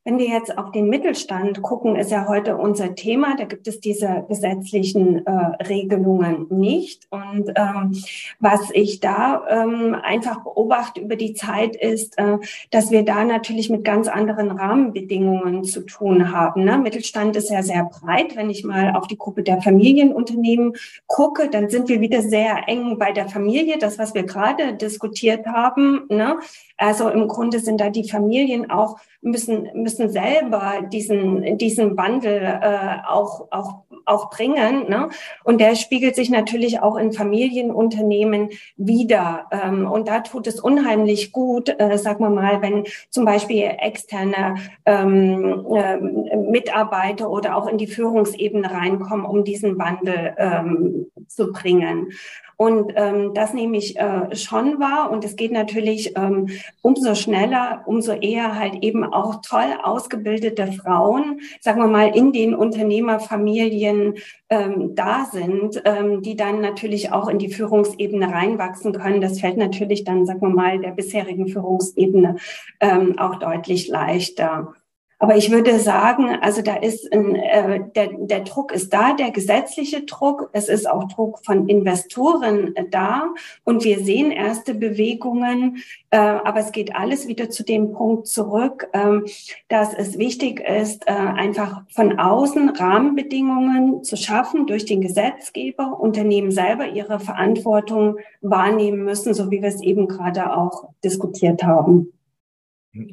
Wenn wir jetzt auf den Mittelstand gucken, ist ja heute unser Thema. Da gibt es diese gesetzlichen äh, Regelungen nicht. Und ähm, was ich da ähm, einfach beobachte über die Zeit ist, äh, dass wir da natürlich mit ganz anderen Rahmenbedingungen zu tun haben. Ne? Mittelstand ist ja sehr breit. Wenn ich mal auf die Gruppe der Familienunternehmen gucke, dann sind wir wieder sehr eng bei der Familie. Das, was wir gerade diskutiert haben. Ne? Also im Grunde sind da die Familien auch müssen müssen selber diesen diesen Wandel äh, auch auch auch bringen. Ne? Und der spiegelt sich natürlich auch in Familienunternehmen wieder. Ähm, und da tut es unheimlich gut, äh, sagen wir mal, wenn zum Beispiel externe ähm, äh, Mitarbeiter oder auch in die Führungsebene reinkommen, um diesen Wandel ähm, zu bringen. Und ähm, das nehme ich äh, schon wahr. Und es geht natürlich ähm, umso schneller, umso eher halt eben auch toll ausgebildete Frauen, sagen wir mal, in den Unternehmerfamilien ähm, da sind, ähm, die dann natürlich auch in die Führungsebene reinwachsen können. Das fällt natürlich dann, sagen wir mal, der bisherigen Führungsebene ähm, auch deutlich leichter. Aber ich würde sagen, also da ist ein, äh, der, der Druck ist da, der gesetzliche Druck. Es ist auch Druck von Investoren äh, da. Und wir sehen erste Bewegungen. Äh, aber es geht alles wieder zu dem Punkt zurück, äh, dass es wichtig ist, äh, einfach von außen Rahmenbedingungen zu schaffen durch den Gesetzgeber. Unternehmen selber ihre Verantwortung wahrnehmen müssen, so wie wir es eben gerade auch diskutiert haben.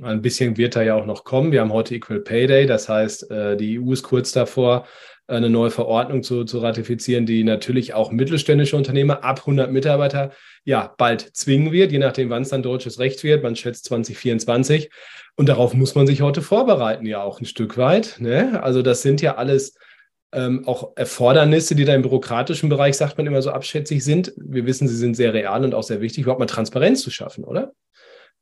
Ein bisschen wird da ja auch noch kommen. Wir haben heute Equal Pay Day, das heißt, äh, die EU ist kurz davor, eine neue Verordnung zu, zu ratifizieren, die natürlich auch mittelständische Unternehmer ab 100 Mitarbeiter ja bald zwingen wird, je nachdem, wann es dann deutsches Recht wird. Man schätzt 2024. Und darauf muss man sich heute vorbereiten, ja auch ein Stück weit. Ne? Also das sind ja alles ähm, auch Erfordernisse, die da im bürokratischen Bereich, sagt man immer so abschätzig sind. Wir wissen, sie sind sehr real und auch sehr wichtig, überhaupt mal Transparenz zu schaffen, oder?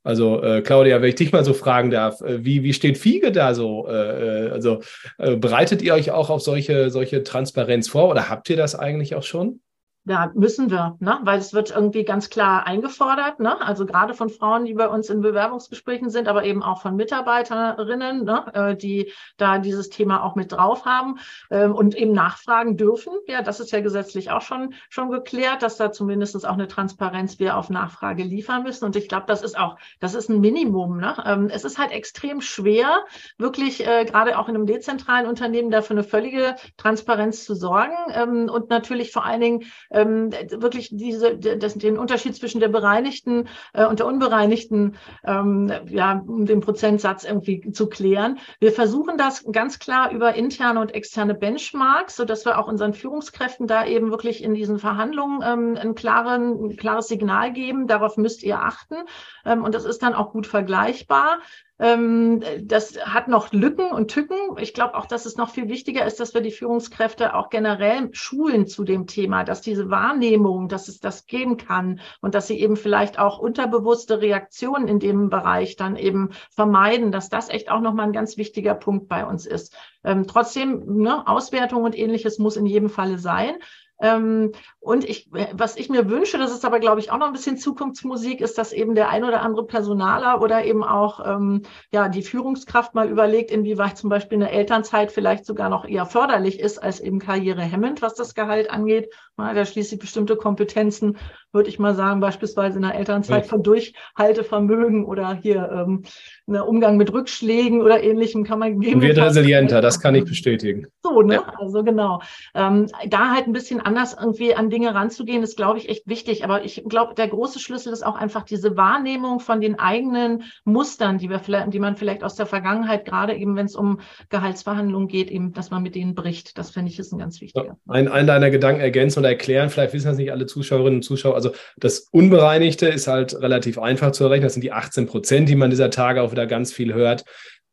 Also äh, Claudia, wenn ich dich mal so fragen darf, äh, wie, wie steht Fiege da so? Äh, äh, also äh, bereitet ihr euch auch auf solche, solche Transparenz vor oder habt ihr das eigentlich auch schon? Ja, müssen wir, ne? weil es wird irgendwie ganz klar eingefordert, ne? also gerade von Frauen, die bei uns in Bewerbungsgesprächen sind, aber eben auch von Mitarbeiterinnen, ne? Äh, die da dieses Thema auch mit drauf haben ähm, und eben nachfragen dürfen. Ja, das ist ja gesetzlich auch schon, schon geklärt, dass da zumindest auch eine Transparenz wir auf Nachfrage liefern müssen. Und ich glaube, das ist auch, das ist ein Minimum. Ne? Ähm, es ist halt extrem schwer, wirklich äh, gerade auch in einem dezentralen Unternehmen dafür eine völlige Transparenz zu sorgen ähm, und natürlich vor allen Dingen ähm, wirklich diese, das, den Unterschied zwischen der bereinigten äh, und der unbereinigten, ähm, ja, den Prozentsatz irgendwie zu klären. Wir versuchen das ganz klar über interne und externe Benchmarks, so dass wir auch unseren Führungskräften da eben wirklich in diesen Verhandlungen ähm, ein, klaren, ein klares Signal geben. Darauf müsst ihr achten. Ähm, und das ist dann auch gut vergleichbar. Ähm, das hat noch Lücken und Tücken. Ich glaube auch, dass es noch viel wichtiger ist, dass wir die Führungskräfte auch generell schulen zu dem Thema, dass diese Wahrnehmung, dass es das geben kann und dass sie eben vielleicht auch unterbewusste Reaktionen in dem Bereich dann eben vermeiden, dass das echt auch nochmal ein ganz wichtiger Punkt bei uns ist. Ähm, trotzdem, ne, Auswertung und ähnliches muss in jedem Falle sein. Ähm, und ich, was ich mir wünsche, das ist aber, glaube ich, auch noch ein bisschen Zukunftsmusik, ist, dass eben der ein oder andere Personaler oder eben auch ähm, ja die Führungskraft mal überlegt, inwieweit zum Beispiel eine Elternzeit vielleicht sogar noch eher förderlich ist als eben karrierehemmend, was das Gehalt angeht. Da schließlich bestimmte Kompetenzen, würde ich mal sagen, beispielsweise in der Elternzeit von Durchhaltevermögen oder hier ähm, ne, Umgang mit Rückschlägen oder ähnlichem kann man geben. Wird resilienter, das kann ich bestätigen. So, ne? Ja. Also genau. Ähm, da halt ein bisschen anders irgendwie an Dinge ranzugehen, ist, glaube ich, echt wichtig. Aber ich glaube, der große Schlüssel ist auch einfach diese Wahrnehmung von den eigenen Mustern, die wir vielleicht, die man vielleicht aus der Vergangenheit, gerade eben, wenn es um Gehaltsverhandlungen geht, eben, dass man mit denen bricht. Das finde ich ist ein ganz wichtiger. Ein, ein deiner Gedanken ergänzen oder erklären, vielleicht wissen das nicht alle Zuschauerinnen und Zuschauer. Also das Unbereinigte ist halt relativ einfach zu errechnen. Das sind die 18 Prozent, die man dieser Tage auch wieder ganz viel hört.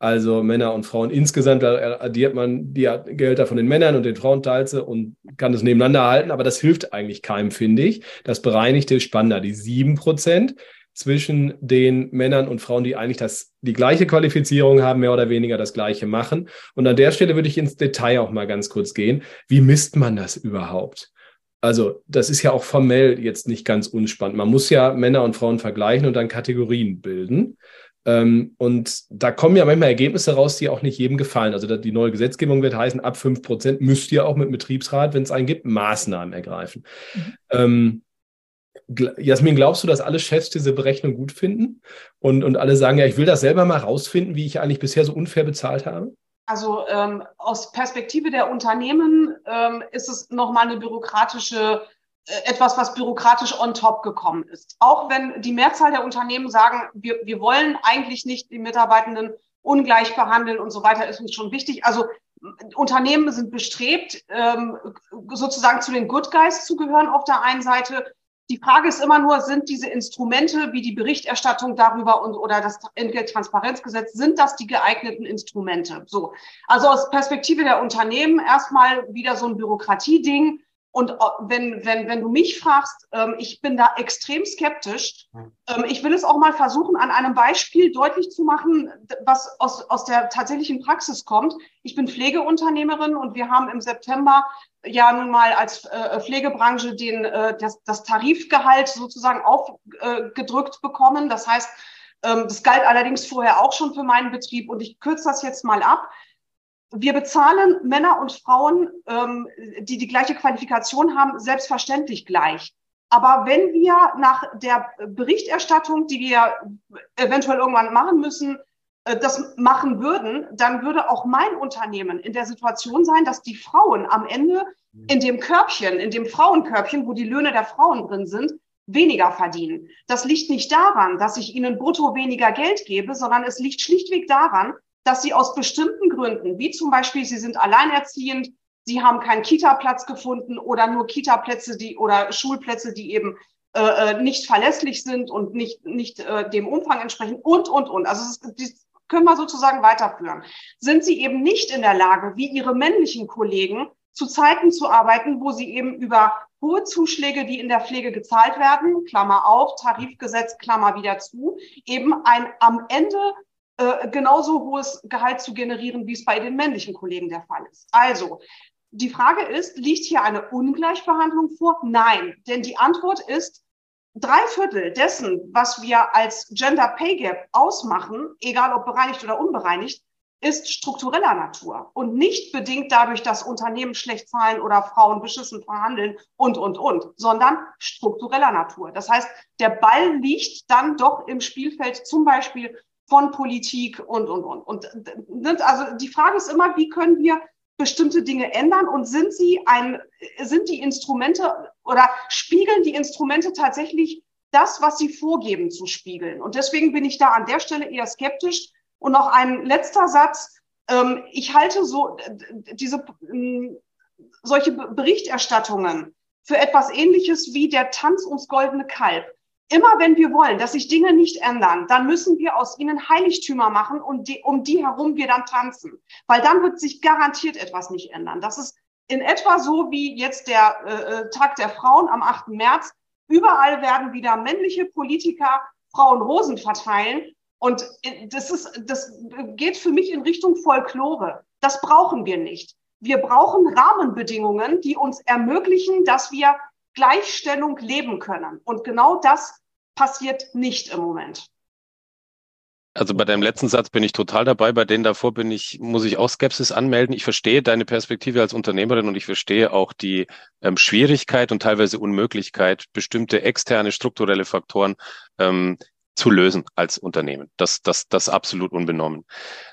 Also Männer und Frauen insgesamt, da addiert man die Gelder von den Männern und den Frauenteilse und kann das nebeneinander halten, aber das hilft eigentlich keinem, finde ich. Das bereinigte ist spannender, die sieben Prozent zwischen den Männern und Frauen, die eigentlich das, die gleiche Qualifizierung haben, mehr oder weniger das gleiche machen. Und an der Stelle würde ich ins Detail auch mal ganz kurz gehen. Wie misst man das überhaupt? Also, das ist ja auch formell jetzt nicht ganz unspannend. Man muss ja Männer und Frauen vergleichen und dann Kategorien bilden. Ähm, und da kommen ja manchmal Ergebnisse raus, die auch nicht jedem gefallen. Also die neue Gesetzgebung wird heißen, ab 5 Prozent müsst ihr auch mit Betriebsrat, wenn es einen gibt, Maßnahmen ergreifen. Mhm. Ähm, Jasmin, glaubst du, dass alle Chefs diese Berechnung gut finden und, und alle sagen, ja, ich will das selber mal rausfinden, wie ich eigentlich bisher so unfair bezahlt habe? Also ähm, aus Perspektive der Unternehmen ähm, ist es nochmal eine bürokratische, äh, etwas, was bürokratisch on top gekommen ist. Auch wenn die Mehrzahl der Unternehmen sagen, wir, wir wollen eigentlich nicht die Mitarbeitenden ungleich behandeln und so weiter, ist uns schon wichtig. Also Unternehmen sind bestrebt, ähm, sozusagen zu den Good Guys zu gehören auf der einen Seite die Frage ist immer nur, sind diese Instrumente wie die Berichterstattung darüber und oder das Entgelttransparenzgesetz, sind das die geeigneten Instrumente? So. Also aus Perspektive der Unternehmen erstmal wieder so ein Bürokratieding. Und äh, wenn, wenn, wenn du mich fragst, ähm, ich bin da extrem skeptisch. Ähm, ich will es auch mal versuchen, an einem Beispiel deutlich zu machen, was aus, aus der tatsächlichen Praxis kommt. Ich bin Pflegeunternehmerin und wir haben im September ja nun mal als äh, Pflegebranche den, äh, das, das Tarifgehalt sozusagen aufgedrückt äh, bekommen. Das heißt, ähm, das galt allerdings vorher auch schon für meinen Betrieb und ich kürze das jetzt mal ab. Wir bezahlen Männer und Frauen, ähm, die die gleiche Qualifikation haben, selbstverständlich gleich. Aber wenn wir nach der Berichterstattung, die wir eventuell irgendwann machen müssen, das machen würden, dann würde auch mein Unternehmen in der Situation sein, dass die Frauen am Ende in dem Körbchen, in dem Frauenkörbchen, wo die Löhne der Frauen drin sind, weniger verdienen. Das liegt nicht daran, dass ich ihnen brutto weniger Geld gebe, sondern es liegt schlichtweg daran, dass sie aus bestimmten Gründen, wie zum Beispiel, sie sind alleinerziehend, sie haben keinen Kita-Platz gefunden oder nur Kita-Plätze, die oder Schulplätze, die eben äh, äh nicht verlässlich sind und nicht, nicht äh, dem Umfang entsprechen und, und, und. Also es ist, können wir sozusagen weiterführen. Sind sie eben nicht in der Lage, wie ihre männlichen Kollegen, zu Zeiten zu arbeiten, wo sie eben über hohe Zuschläge, die in der Pflege gezahlt werden, Klammer auf, Tarifgesetz, Klammer wieder zu, eben ein am Ende äh, genauso hohes Gehalt zu generieren, wie es bei den männlichen Kollegen der Fall ist. Also, die Frage ist, liegt hier eine Ungleichbehandlung vor? Nein, denn die Antwort ist, drei Viertel dessen, was wir als Gender Pay Gap ausmachen, egal ob bereinigt oder unbereinigt, ist struktureller Natur und nicht bedingt dadurch, dass Unternehmen schlecht zahlen oder Frauen beschissen verhandeln und, und, und, sondern struktureller Natur. Das heißt, der Ball liegt dann doch im Spielfeld zum Beispiel von Politik und, und, und. Und also die Frage ist immer, wie können wir bestimmte Dinge ändern und sind sie ein, sind die Instrumente oder spiegeln die Instrumente tatsächlich das, was sie vorgeben zu spiegeln? Und deswegen bin ich da an der Stelle eher skeptisch. Und noch ein letzter Satz. Ähm, ich halte so diese ähm, solche Berichterstattungen für etwas ähnliches wie der Tanz ums goldene Kalb. Immer wenn wir wollen, dass sich Dinge nicht ändern, dann müssen wir aus ihnen Heiligtümer machen und die, um die herum wir dann tanzen. Weil dann wird sich garantiert etwas nicht ändern. Das ist in etwa so wie jetzt der äh, äh Tag der Frauen am 8. März. Überall werden wieder männliche Politiker Frauen Rosen verteilen. Und äh, das ist, das geht für mich in Richtung Folklore. Das brauchen wir nicht. Wir brauchen Rahmenbedingungen, die uns ermöglichen, dass wir Gleichstellung leben können. Und genau das passiert nicht im Moment. Also bei deinem letzten Satz bin ich total dabei. Bei denen davor bin ich, muss ich auch Skepsis anmelden. Ich verstehe deine Perspektive als Unternehmerin und ich verstehe auch die ähm, Schwierigkeit und teilweise Unmöglichkeit, bestimmte externe strukturelle Faktoren ähm, zu lösen als Unternehmen. Das, das, das absolut unbenommen.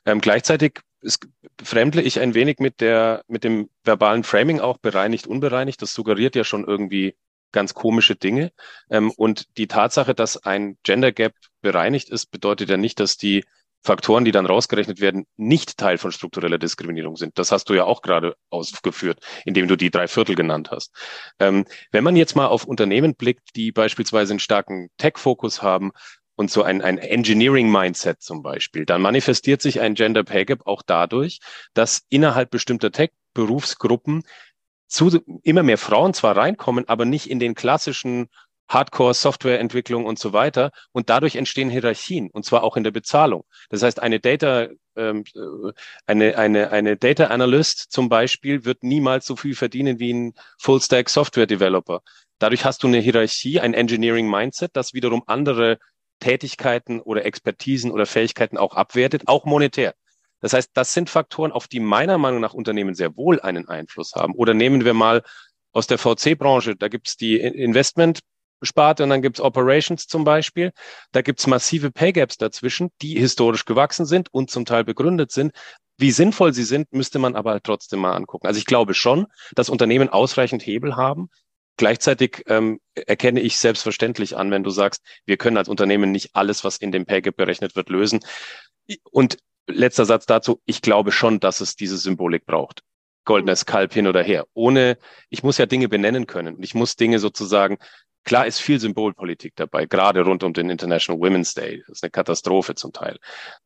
Ähm, gleichzeitig ist, fremdle ich ein wenig mit der, mit dem verbalen Framing auch bereinigt, unbereinigt. Das suggeriert ja schon irgendwie ganz komische Dinge. Ähm, und die Tatsache, dass ein Gender Gap bereinigt ist, bedeutet ja nicht, dass die Faktoren, die dann rausgerechnet werden, nicht Teil von struktureller Diskriminierung sind. Das hast du ja auch gerade ausgeführt, indem du die drei Viertel genannt hast. Ähm, wenn man jetzt mal auf Unternehmen blickt, die beispielsweise einen starken Tech-Fokus haben und so ein, ein Engineering-Mindset zum Beispiel, dann manifestiert sich ein Gender Pay Gap auch dadurch, dass innerhalb bestimmter Tech-Berufsgruppen zu, immer mehr Frauen zwar reinkommen, aber nicht in den klassischen Hardcore-Softwareentwicklung und so weiter. Und dadurch entstehen Hierarchien, und zwar auch in der Bezahlung. Das heißt, eine Data, ähm, äh, eine, eine, eine Data Analyst zum Beispiel wird niemals so viel verdienen wie ein Full-Stack Software Developer. Dadurch hast du eine Hierarchie, ein Engineering Mindset, das wiederum andere Tätigkeiten oder Expertisen oder Fähigkeiten auch abwertet, auch monetär. Das heißt, das sind Faktoren, auf die meiner Meinung nach Unternehmen sehr wohl einen Einfluss haben. Oder nehmen wir mal aus der VC-Branche, da gibt es die Investment-Sparte und dann gibt es Operations zum Beispiel. Da gibt es massive Pay Gaps dazwischen, die historisch gewachsen sind und zum Teil begründet sind. Wie sinnvoll sie sind, müsste man aber trotzdem mal angucken. Also ich glaube schon, dass Unternehmen ausreichend Hebel haben. Gleichzeitig ähm, erkenne ich selbstverständlich an, wenn du sagst, wir können als Unternehmen nicht alles, was in dem Pay Gap berechnet wird, lösen. Und letzter Satz dazu. Ich glaube schon, dass es diese Symbolik braucht. Goldenes Kalb hin oder her. Ohne, ich muss ja Dinge benennen können. Ich muss Dinge sozusagen, klar ist viel Symbolpolitik dabei, gerade rund um den International Women's Day. Das ist eine Katastrophe zum Teil.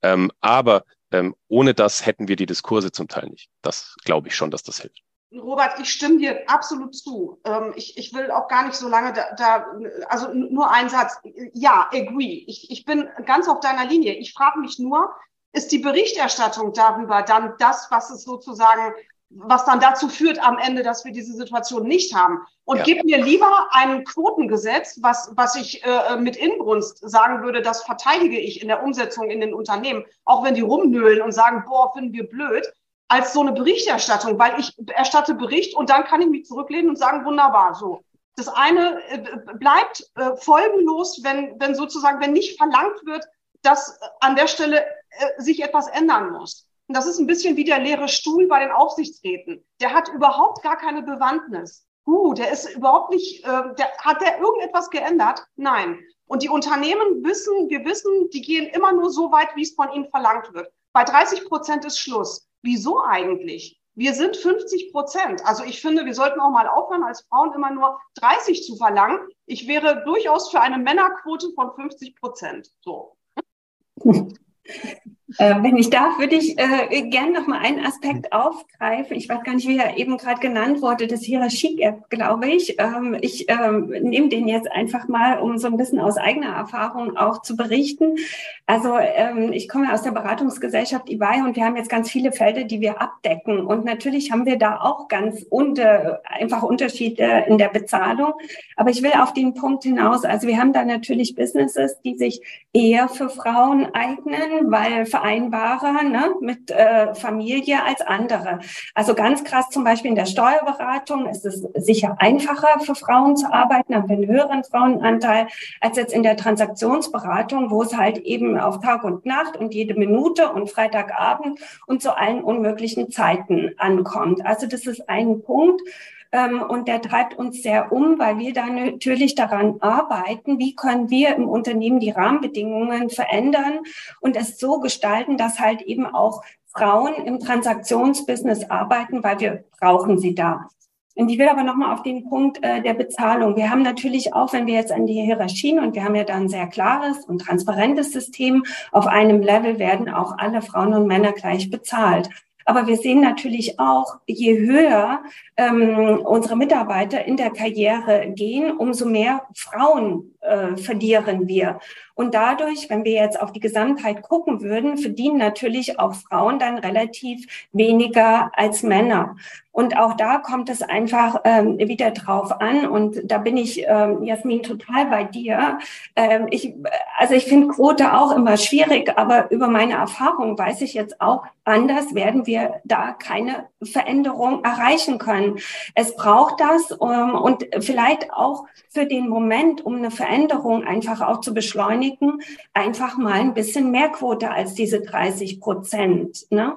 Ähm, aber ähm, ohne das hätten wir die Diskurse zum Teil nicht. Das glaube ich schon, dass das hilft. Robert, ich stimme dir absolut zu. Ähm, ich, ich will auch gar nicht so lange da, da also nur ein Satz. Ja, agree. Ich, ich bin ganz auf deiner Linie. Ich frage mich nur, ist die Berichterstattung darüber dann das, was es sozusagen, was dann dazu führt am Ende, dass wir diese Situation nicht haben. Und ja. gib mir lieber ein Quotengesetz, was, was ich äh, mit Inbrunst sagen würde, das verteidige ich in der Umsetzung in den Unternehmen, auch wenn die rumnöhlen und sagen, boah, finden wir blöd, als so eine Berichterstattung, weil ich erstatte Bericht und dann kann ich mich zurücklehnen und sagen, wunderbar, so. Das eine äh, bleibt äh, folgenlos, wenn, wenn sozusagen, wenn nicht verlangt wird, dass an der Stelle äh, sich etwas ändern muss. Und das ist ein bisschen wie der leere Stuhl bei den Aufsichtsräten. Der hat überhaupt gar keine Bewandtnis. Uh, der ist überhaupt nicht, äh, der, hat der irgendetwas geändert? Nein. Und die Unternehmen wissen, wir wissen, die gehen immer nur so weit, wie es von ihnen verlangt wird. Bei 30 Prozent ist Schluss. Wieso eigentlich? Wir sind 50 Prozent. Also ich finde, wir sollten auch mal aufhören, als Frauen immer nur 30 zu verlangen. Ich wäre durchaus für eine Männerquote von 50 Prozent. So. Äh, wenn ich darf, würde ich äh, gerne noch mal einen Aspekt aufgreifen. Ich weiß gar nicht, wie er eben gerade genannt wurde, das Hierarchie-Gap, glaube ich. Ähm, ich ähm, nehme den jetzt einfach mal, um so ein bisschen aus eigener Erfahrung auch zu berichten. Also ähm, ich komme aus der Beratungsgesellschaft EY und wir haben jetzt ganz viele Felder, die wir abdecken. Und natürlich haben wir da auch ganz unter, einfach Unterschiede in der Bezahlung. Aber ich will auf den Punkt hinaus. Also wir haben da natürlich Businesses, die sich eher für Frauen eignen, weil vereinbarer ne, mit äh, Familie als andere. Also ganz krass zum Beispiel in der Steuerberatung ist es sicher einfacher für Frauen zu arbeiten, haben einen höheren Frauenanteil als jetzt in der Transaktionsberatung, wo es halt eben auf Tag und Nacht und jede Minute und Freitagabend und zu allen unmöglichen Zeiten ankommt. Also das ist ein Punkt. Ähm, und der treibt uns sehr um, weil wir da natürlich daran arbeiten, wie können wir im Unternehmen die Rahmenbedingungen verändern und es so gestalten, dass halt eben auch Frauen im Transaktionsbusiness arbeiten, weil wir brauchen sie da. Und ich will aber nochmal auf den Punkt äh, der Bezahlung. Wir haben natürlich auch, wenn wir jetzt an die Hierarchien und wir haben ja da ein sehr klares und transparentes System, auf einem Level werden auch alle Frauen und Männer gleich bezahlt. Aber wir sehen natürlich auch, je höher ähm, unsere Mitarbeiter in der Karriere gehen, umso mehr Frauen äh, verlieren wir. Und dadurch, wenn wir jetzt auf die Gesamtheit gucken würden, verdienen natürlich auch Frauen dann relativ weniger als Männer. Und auch da kommt es einfach ähm, wieder drauf an. Und da bin ich, ähm, Jasmin, total bei dir. Ähm, ich, also ich finde Quote auch immer schwierig, aber über meine Erfahrung weiß ich jetzt auch, anders werden wir da keine Veränderung erreichen können. Es braucht das ähm, und vielleicht auch für den Moment, um eine Veränderung einfach auch zu beschleunigen, einfach mal ein bisschen mehr Quote als diese 30 Prozent. Ne?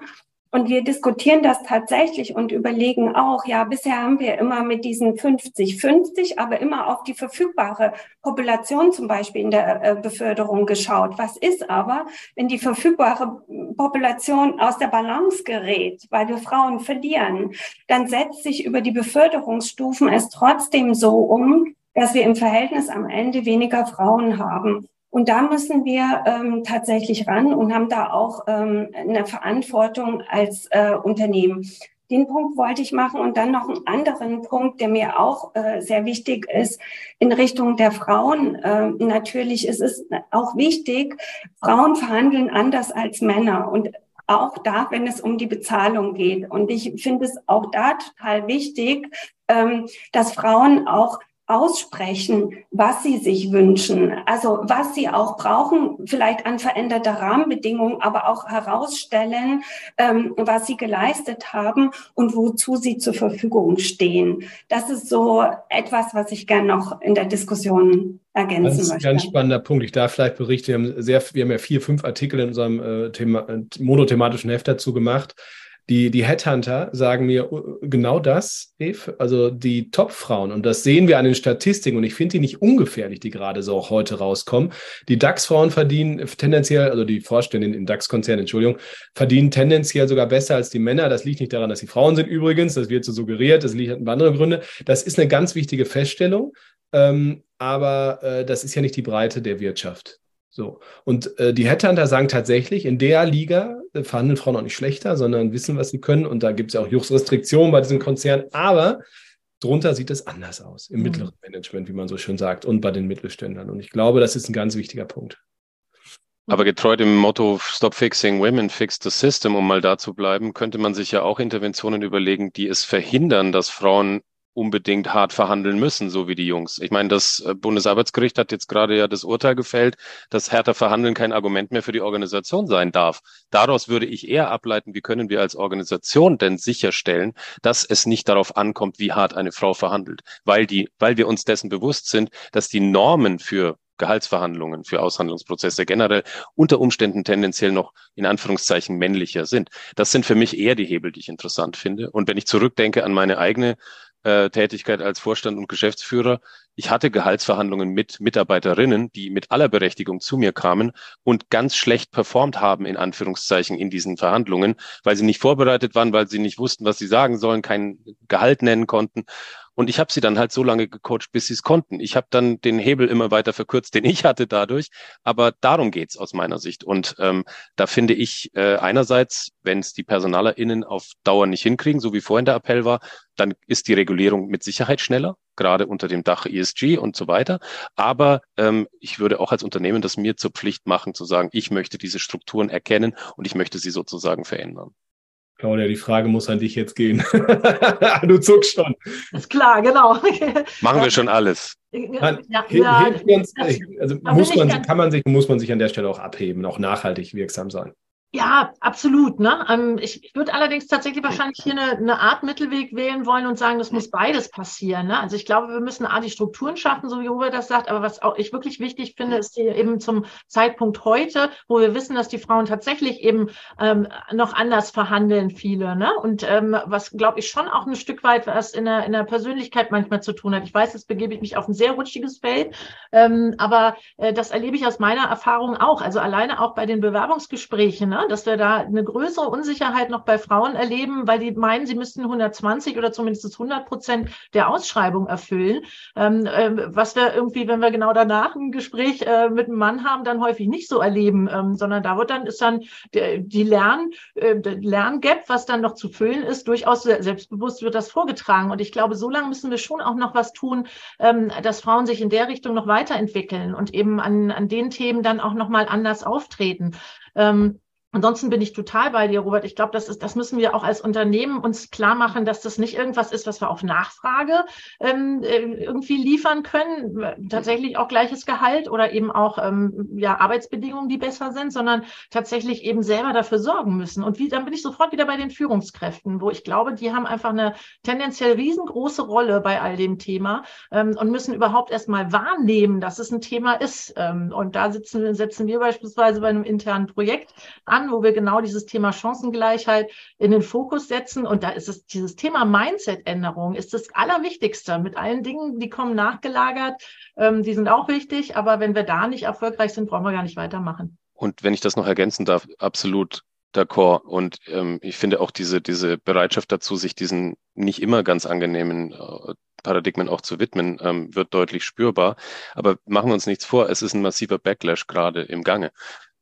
Und wir diskutieren das tatsächlich und überlegen auch, ja, bisher haben wir immer mit diesen 50-50, aber immer auf die verfügbare Population zum Beispiel in der äh, Beförderung geschaut. Was ist aber, wenn die verfügbare Population aus der Balance gerät, weil wir Frauen verlieren, dann setzt sich über die Beförderungsstufen es trotzdem so um, dass wir im Verhältnis am Ende weniger Frauen haben. Und da müssen wir ähm, tatsächlich ran und haben da auch ähm, eine Verantwortung als äh, Unternehmen. Den Punkt wollte ich machen und dann noch einen anderen Punkt, der mir auch äh, sehr wichtig ist in Richtung der Frauen. Äh, natürlich ist es auch wichtig, Frauen verhandeln anders als Männer und auch da, wenn es um die Bezahlung geht. Und ich finde es auch da total wichtig, ähm, dass Frauen auch aussprechen, was sie sich wünschen, also was sie auch brauchen, vielleicht an veränderter Rahmenbedingungen, aber auch herausstellen, ähm, was sie geleistet haben und wozu sie zur Verfügung stehen. Das ist so etwas, was ich gerne noch in der Diskussion ergänzen möchte. Ganz spannender Punkt. Ich darf vielleicht berichten, wir haben, sehr, wir haben ja vier, fünf Artikel in unserem äh, Thema, äh, monothematischen Heft dazu gemacht. Die, die Headhunter sagen mir genau das, Eve, also die Top-Frauen. Und das sehen wir an den Statistiken. Und ich finde die nicht ungefährlich, die gerade so auch heute rauskommen. Die DAX-Frauen verdienen tendenziell, also die Vorständinnen in DAX-Konzernen, Entschuldigung, verdienen tendenziell sogar besser als die Männer. Das liegt nicht daran, dass sie Frauen sind übrigens. Das wird so suggeriert. Das liegt an andere Gründe. Das ist eine ganz wichtige Feststellung. Ähm, aber äh, das ist ja nicht die Breite der Wirtschaft. So. Und äh, die Headhunter sagen tatsächlich, in der Liga äh, verhandeln Frauen auch nicht schlechter, sondern wissen, was sie können. Und da gibt es ja auch Juchtrestriktionen bei diesen Konzernen. Aber drunter sieht es anders aus, im mhm. mittleren Management, wie man so schön sagt, und bei den Mittelständlern. Und ich glaube, das ist ein ganz wichtiger Punkt. Aber getreu dem Motto Stop Fixing Women, Fix the System, um mal da zu bleiben, könnte man sich ja auch Interventionen überlegen, die es verhindern, dass Frauen unbedingt hart verhandeln müssen, so wie die Jungs. Ich meine, das äh, Bundesarbeitsgericht hat jetzt gerade ja das Urteil gefällt, dass härter Verhandeln kein Argument mehr für die Organisation sein darf. Daraus würde ich eher ableiten, wie können wir als Organisation denn sicherstellen, dass es nicht darauf ankommt, wie hart eine Frau verhandelt, weil die, weil wir uns dessen bewusst sind, dass die Normen für Gehaltsverhandlungen, für Aushandlungsprozesse generell unter Umständen tendenziell noch in Anführungszeichen männlicher sind. Das sind für mich eher die Hebel, die ich interessant finde. Und wenn ich zurückdenke an meine eigene äh, Tätigkeit als Vorstand und Geschäftsführer. Ich hatte Gehaltsverhandlungen mit Mitarbeiterinnen, die mit aller Berechtigung zu mir kamen und ganz schlecht performt haben, in Anführungszeichen, in diesen Verhandlungen, weil sie nicht vorbereitet waren, weil sie nicht wussten, was sie sagen sollen, kein Gehalt nennen konnten. Und ich habe sie dann halt so lange gecoacht, bis sie es konnten. Ich habe dann den Hebel immer weiter verkürzt, den ich hatte dadurch. Aber darum geht's aus meiner Sicht. Und ähm, da finde ich äh, einerseits, wenn es die PersonalerInnen auf Dauer nicht hinkriegen, so wie vorhin der Appell war, dann ist die Regulierung mit Sicherheit schneller, gerade unter dem Dach ESG und so weiter. Aber ähm, ich würde auch als Unternehmen das mir zur Pflicht machen, zu sagen, ich möchte diese Strukturen erkennen und ich möchte sie sozusagen verändern. Claudia, die Frage muss an dich jetzt gehen. du zuckst schon. Ist klar, genau. Machen wir schon alles. Man, ja, ja, uns, also muss man, kann man sich, muss man sich an der Stelle auch abheben, auch nachhaltig wirksam sein. Ja, absolut. Ne? Ähm, ich, ich würde allerdings tatsächlich wahrscheinlich hier eine, eine Art Mittelweg wählen wollen und sagen, das muss beides passieren. Ne? Also ich glaube, wir müssen A, die Strukturen schaffen, so wie Robert das sagt, aber was auch ich wirklich wichtig finde, ist hier eben zum Zeitpunkt heute, wo wir wissen, dass die Frauen tatsächlich eben ähm, noch anders verhandeln, viele. Ne? Und ähm, was, glaube ich, schon auch ein Stück weit was in der, in der Persönlichkeit manchmal zu tun hat. Ich weiß, jetzt begebe ich mich auf ein sehr rutschiges Feld, ähm, aber äh, das erlebe ich aus meiner Erfahrung auch. Also alleine auch bei den Bewerbungsgesprächen, ne? Dass wir da eine größere Unsicherheit noch bei Frauen erleben, weil die meinen, sie müssten 120 oder zumindest 100 Prozent der Ausschreibung erfüllen. Ähm, äh, was wir irgendwie, wenn wir genau danach ein Gespräch äh, mit einem Mann haben, dann häufig nicht so erleben, ähm, sondern da wird dann ist dann der, die Lern, äh, Lerngap, was dann noch zu füllen ist, durchaus selbstbewusst wird das vorgetragen. Und ich glaube, so lange müssen wir schon auch noch was tun, ähm, dass Frauen sich in der Richtung noch weiterentwickeln und eben an, an den Themen dann auch noch mal anders auftreten. Ähm, Ansonsten bin ich total bei dir, Robert. Ich glaube, das ist, das müssen wir auch als Unternehmen uns klar machen, dass das nicht irgendwas ist, was wir auf Nachfrage ähm, äh, irgendwie liefern können. Tatsächlich auch gleiches Gehalt oder eben auch ähm, ja, Arbeitsbedingungen, die besser sind, sondern tatsächlich eben selber dafür sorgen müssen. Und wie, dann bin ich sofort wieder bei den Führungskräften, wo ich glaube, die haben einfach eine tendenziell riesengroße Rolle bei all dem Thema ähm, und müssen überhaupt erst mal wahrnehmen, dass es ein Thema ist. Ähm, und da sitzen, setzen wir beispielsweise bei einem internen Projekt an an, wo wir genau dieses Thema Chancengleichheit in den Fokus setzen. Und da ist es dieses Thema Mindset-Änderung ist das Allerwichtigste. Mit allen Dingen, die kommen nachgelagert, ähm, die sind auch wichtig. Aber wenn wir da nicht erfolgreich sind, brauchen wir gar nicht weitermachen. Und wenn ich das noch ergänzen darf, absolut d'accord. Und ähm, ich finde auch diese, diese Bereitschaft dazu, sich diesen nicht immer ganz angenehmen äh, Paradigmen auch zu widmen, ähm, wird deutlich spürbar. Aber machen wir uns nichts vor, es ist ein massiver Backlash gerade im Gange.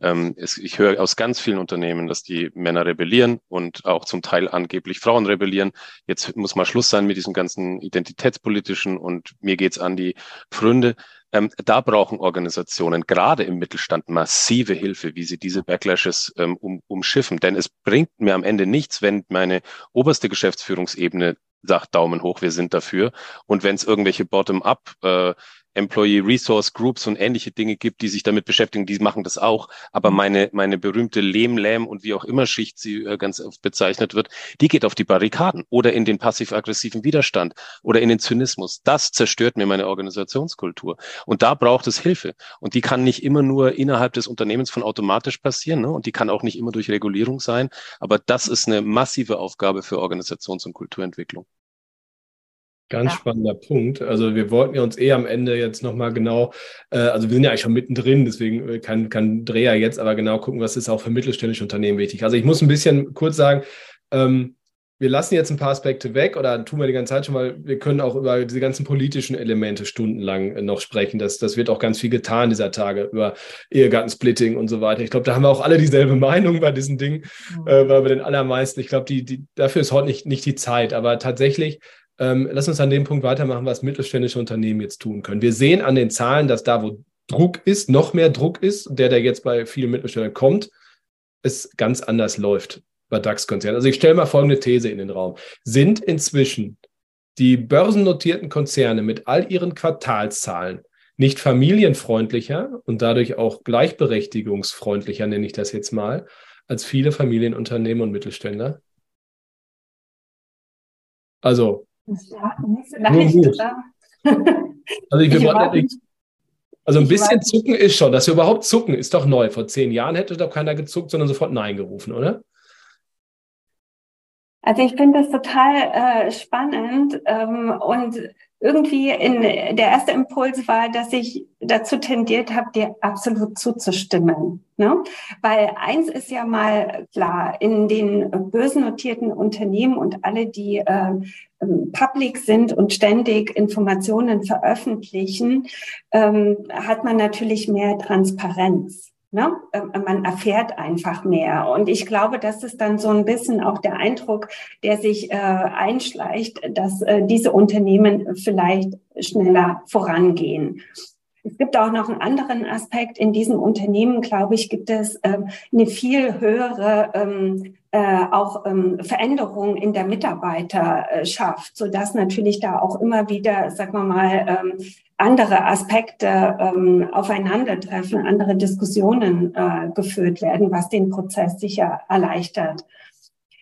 Ähm, es, ich höre aus ganz vielen Unternehmen, dass die Männer rebellieren und auch zum Teil angeblich Frauen rebellieren. Jetzt muss mal Schluss sein mit diesem ganzen identitätspolitischen und mir geht's an die Pfründe. Ähm, da brauchen Organisationen gerade im Mittelstand massive Hilfe, wie sie diese Backlashes ähm, um, umschiffen. Denn es bringt mir am Ende nichts, wenn meine oberste Geschäftsführungsebene sagt Daumen hoch, wir sind dafür. Und wenn es irgendwelche Bottom-up äh, Employee Resource Groups und ähnliche Dinge gibt, die sich damit beschäftigen, die machen das auch. Aber mhm. meine, meine berühmte Lehm, Lähm und wie auch immer Schicht sie äh, ganz oft bezeichnet wird, die geht auf die Barrikaden oder in den passiv-aggressiven Widerstand oder in den Zynismus. Das zerstört mir meine Organisationskultur. Und da braucht es Hilfe. Und die kann nicht immer nur innerhalb des Unternehmens von automatisch passieren. Ne? Und die kann auch nicht immer durch Regulierung sein. Aber das ist eine massive Aufgabe für Organisations- und Kulturentwicklung. Ganz ja. spannender Punkt. Also wir wollten ja uns eh am Ende jetzt nochmal genau, äh, also wir sind ja eigentlich schon mittendrin, deswegen äh, kann, kann Dreher jetzt aber genau gucken, was ist auch für mittelständische Unternehmen wichtig. Also ich muss ein bisschen kurz sagen, ähm, wir lassen jetzt ein paar Aspekte weg oder tun wir die ganze Zeit schon, weil wir können auch über diese ganzen politischen Elemente stundenlang äh, noch sprechen. Das, das wird auch ganz viel getan dieser Tage über Ehegattensplitting und so weiter. Ich glaube, da haben wir auch alle dieselbe Meinung bei diesen Dingen, mhm. äh, weil wir den allermeisten, ich glaube, die, die, dafür ist heute nicht, nicht die Zeit. Aber tatsächlich ähm, lass uns an dem Punkt weitermachen, was mittelständische Unternehmen jetzt tun können. Wir sehen an den Zahlen, dass da, wo Druck ist, noch mehr Druck ist, der, der jetzt bei vielen Mittelständlern kommt, es ganz anders läuft bei DAX-Konzernen. Also ich stelle mal folgende These in den Raum. Sind inzwischen die börsennotierten Konzerne mit all ihren Quartalszahlen nicht familienfreundlicher und dadurch auch gleichberechtigungsfreundlicher, nenne ich das jetzt mal, als viele Familienunternehmen und Mittelständler? Also ja, nicht so leicht, Also ich, ich also ein bisschen zucken ist schon, dass wir überhaupt zucken, ist doch neu. Vor zehn Jahren hätte doch keiner gezuckt, sondern sofort Nein gerufen, oder? Also ich finde das total äh, spannend ähm, und irgendwie in, der erste Impuls war, dass ich dazu tendiert habe, dir absolut zuzustimmen. Ne? Weil eins ist ja mal klar, in den börsennotierten Unternehmen und alle, die äh, public sind und ständig Informationen veröffentlichen, ähm, hat man natürlich mehr Transparenz. Ne? Ähm, man erfährt einfach mehr. Und ich glaube, das ist dann so ein bisschen auch der Eindruck, der sich äh, einschleicht, dass äh, diese Unternehmen vielleicht schneller vorangehen. Es gibt auch noch einen anderen Aspekt. In diesem Unternehmen, glaube ich, gibt es ähm, eine viel höhere ähm, äh, auch ähm, Veränderung in der Mitarbeiterschaft, so dass natürlich da auch immer wieder, sagen wir mal, ähm, andere Aspekte ähm, aufeinandertreffen, andere Diskussionen äh, geführt werden, was den Prozess sicher erleichtert.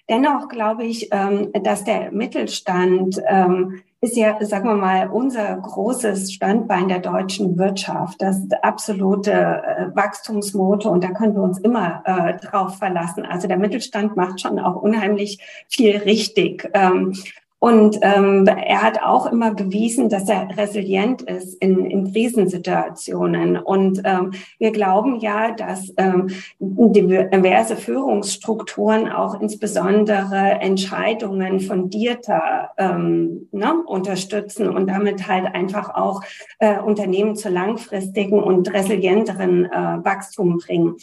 Dennoch glaube ich, ähm, dass der Mittelstand ähm, ist ja, sagen wir mal, unser großes Standbein der deutschen Wirtschaft. Das absolute äh, Wachstumsmotor und da können wir uns immer äh, drauf verlassen. Also der Mittelstand macht schon auch unheimlich viel richtig. Ähm, und ähm, er hat auch immer bewiesen, dass er resilient ist in, in Krisensituationen. Und ähm, wir glauben ja, dass ähm, diverse Führungsstrukturen auch insbesondere Entscheidungen fundierter ähm, ne, unterstützen und damit halt einfach auch äh, Unternehmen zu langfristigen und resilienteren äh, Wachstum bringen.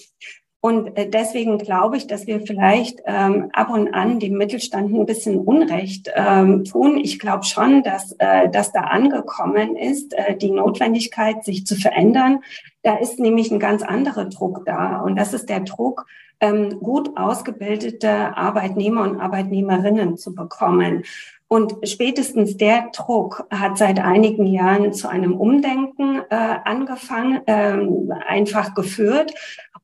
Und äh, deswegen glaube ich, dass wir vielleicht ähm, ab und an dem Mittelstand ein bisschen Unrecht ähm, tun. Ich glaube schon, dass, äh, dass da angekommen ist, äh, die Notwendigkeit, sich zu verändern. Da ist nämlich ein ganz anderer Druck da. Und das ist der Druck, ähm, gut ausgebildete Arbeitnehmer und Arbeitnehmerinnen zu bekommen. Und spätestens der Druck hat seit einigen Jahren zu einem Umdenken äh, angefangen, ähm, einfach geführt.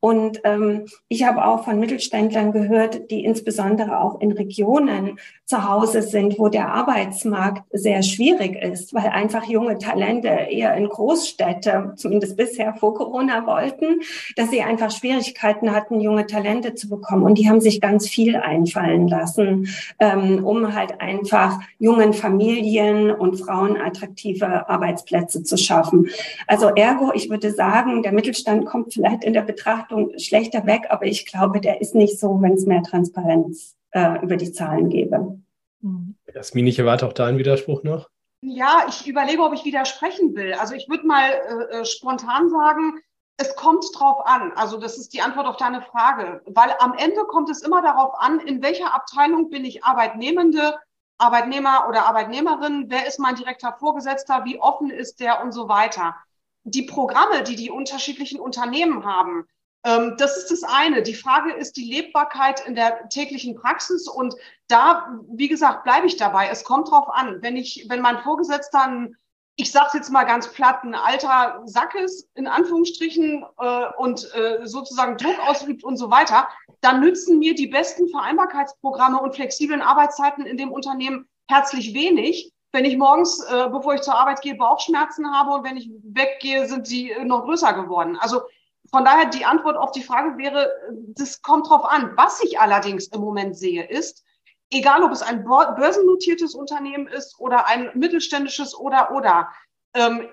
Und ähm, ich habe auch von Mittelständlern gehört, die insbesondere auch in Regionen zu Hause sind, wo der Arbeitsmarkt sehr schwierig ist, weil einfach junge Talente eher in Großstädte, zumindest bisher vor Corona wollten, dass sie einfach Schwierigkeiten hatten, junge Talente zu bekommen. Und die haben sich ganz viel einfallen lassen, ähm, um halt einfach jungen Familien und Frauen attraktive Arbeitsplätze zu schaffen. Also ergo, ich würde sagen, der Mittelstand kommt vielleicht in der Betrachtung Betrachtung schlechter weg, aber ich glaube, der ist nicht so, wenn es mehr Transparenz äh, über die Zahlen gäbe. Jasmin, ich erwarte auch da einen Widerspruch noch. Ja, ich überlege, ob ich widersprechen will. Also ich würde mal äh, äh, spontan sagen, es kommt drauf an. Also das ist die Antwort auf deine Frage. Weil am Ende kommt es immer darauf an, in welcher Abteilung bin ich Arbeitnehmende, Arbeitnehmer oder Arbeitnehmerin, wer ist mein direkter Vorgesetzter, wie offen ist der und so weiter. Die Programme, die die unterschiedlichen Unternehmen haben, das ist das eine. Die Frage ist die Lebbarkeit in der täglichen Praxis. Und da, wie gesagt, bleibe ich dabei. Es kommt drauf an. Wenn ich, wenn mein Vorgesetzter ein ich sage jetzt mal ganz platt, ein alter Sack ist, in Anführungsstrichen, äh, und äh, sozusagen Druck ausübt und so weiter, dann nützen mir die besten Vereinbarkeitsprogramme und flexiblen Arbeitszeiten in dem Unternehmen herzlich wenig. Wenn ich morgens, äh, bevor ich zur Arbeit gehe, Bauchschmerzen habe und wenn ich weggehe, sind sie äh, noch größer geworden. Also von daher die Antwort auf die Frage wäre, das kommt drauf an. Was ich allerdings im Moment sehe, ist, egal ob es ein börsennotiertes Unternehmen ist oder ein mittelständisches oder oder. Ähm,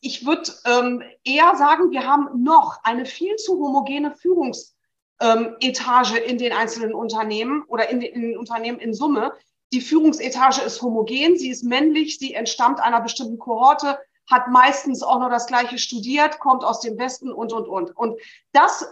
ich würde ähm, eher sagen, wir haben noch eine viel zu homogene Führungsetage ähm, in den einzelnen Unternehmen oder in den, in den Unternehmen in Summe. Die Führungsetage ist homogen, sie ist männlich, sie entstammt einer bestimmten Kohorte, hat meistens auch noch das gleiche studiert, kommt aus dem Westen und, und, und. Und das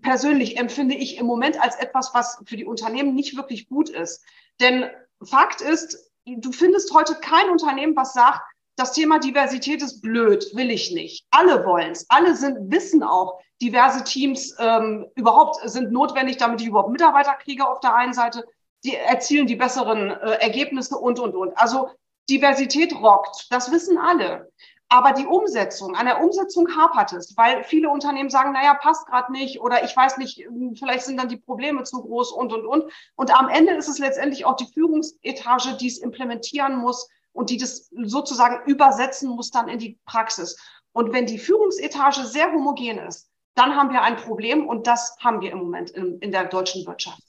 persönlich empfinde ich im Moment als etwas, was für die Unternehmen nicht wirklich gut ist. Denn Fakt ist, du findest heute kein Unternehmen, was sagt, das Thema Diversität ist blöd, will ich nicht. Alle wollen es. Alle sind, wissen auch, diverse Teams ähm, überhaupt sind notwendig, damit ich überhaupt Mitarbeiter kriege auf der einen Seite. Die erzielen die besseren äh, Ergebnisse und, und, und. Also Diversität rockt. Das wissen alle. Aber die Umsetzung, an der Umsetzung hapert es, weil viele Unternehmen sagen, naja, passt gerade nicht oder ich weiß nicht, hm, vielleicht sind dann die Probleme zu groß und, und, und. Und am Ende ist es letztendlich auch die Führungsetage, die es implementieren muss und die das sozusagen übersetzen muss dann in die Praxis. Und wenn die Führungsetage sehr homogen ist, dann haben wir ein Problem und das haben wir im Moment in, in der deutschen Wirtschaft.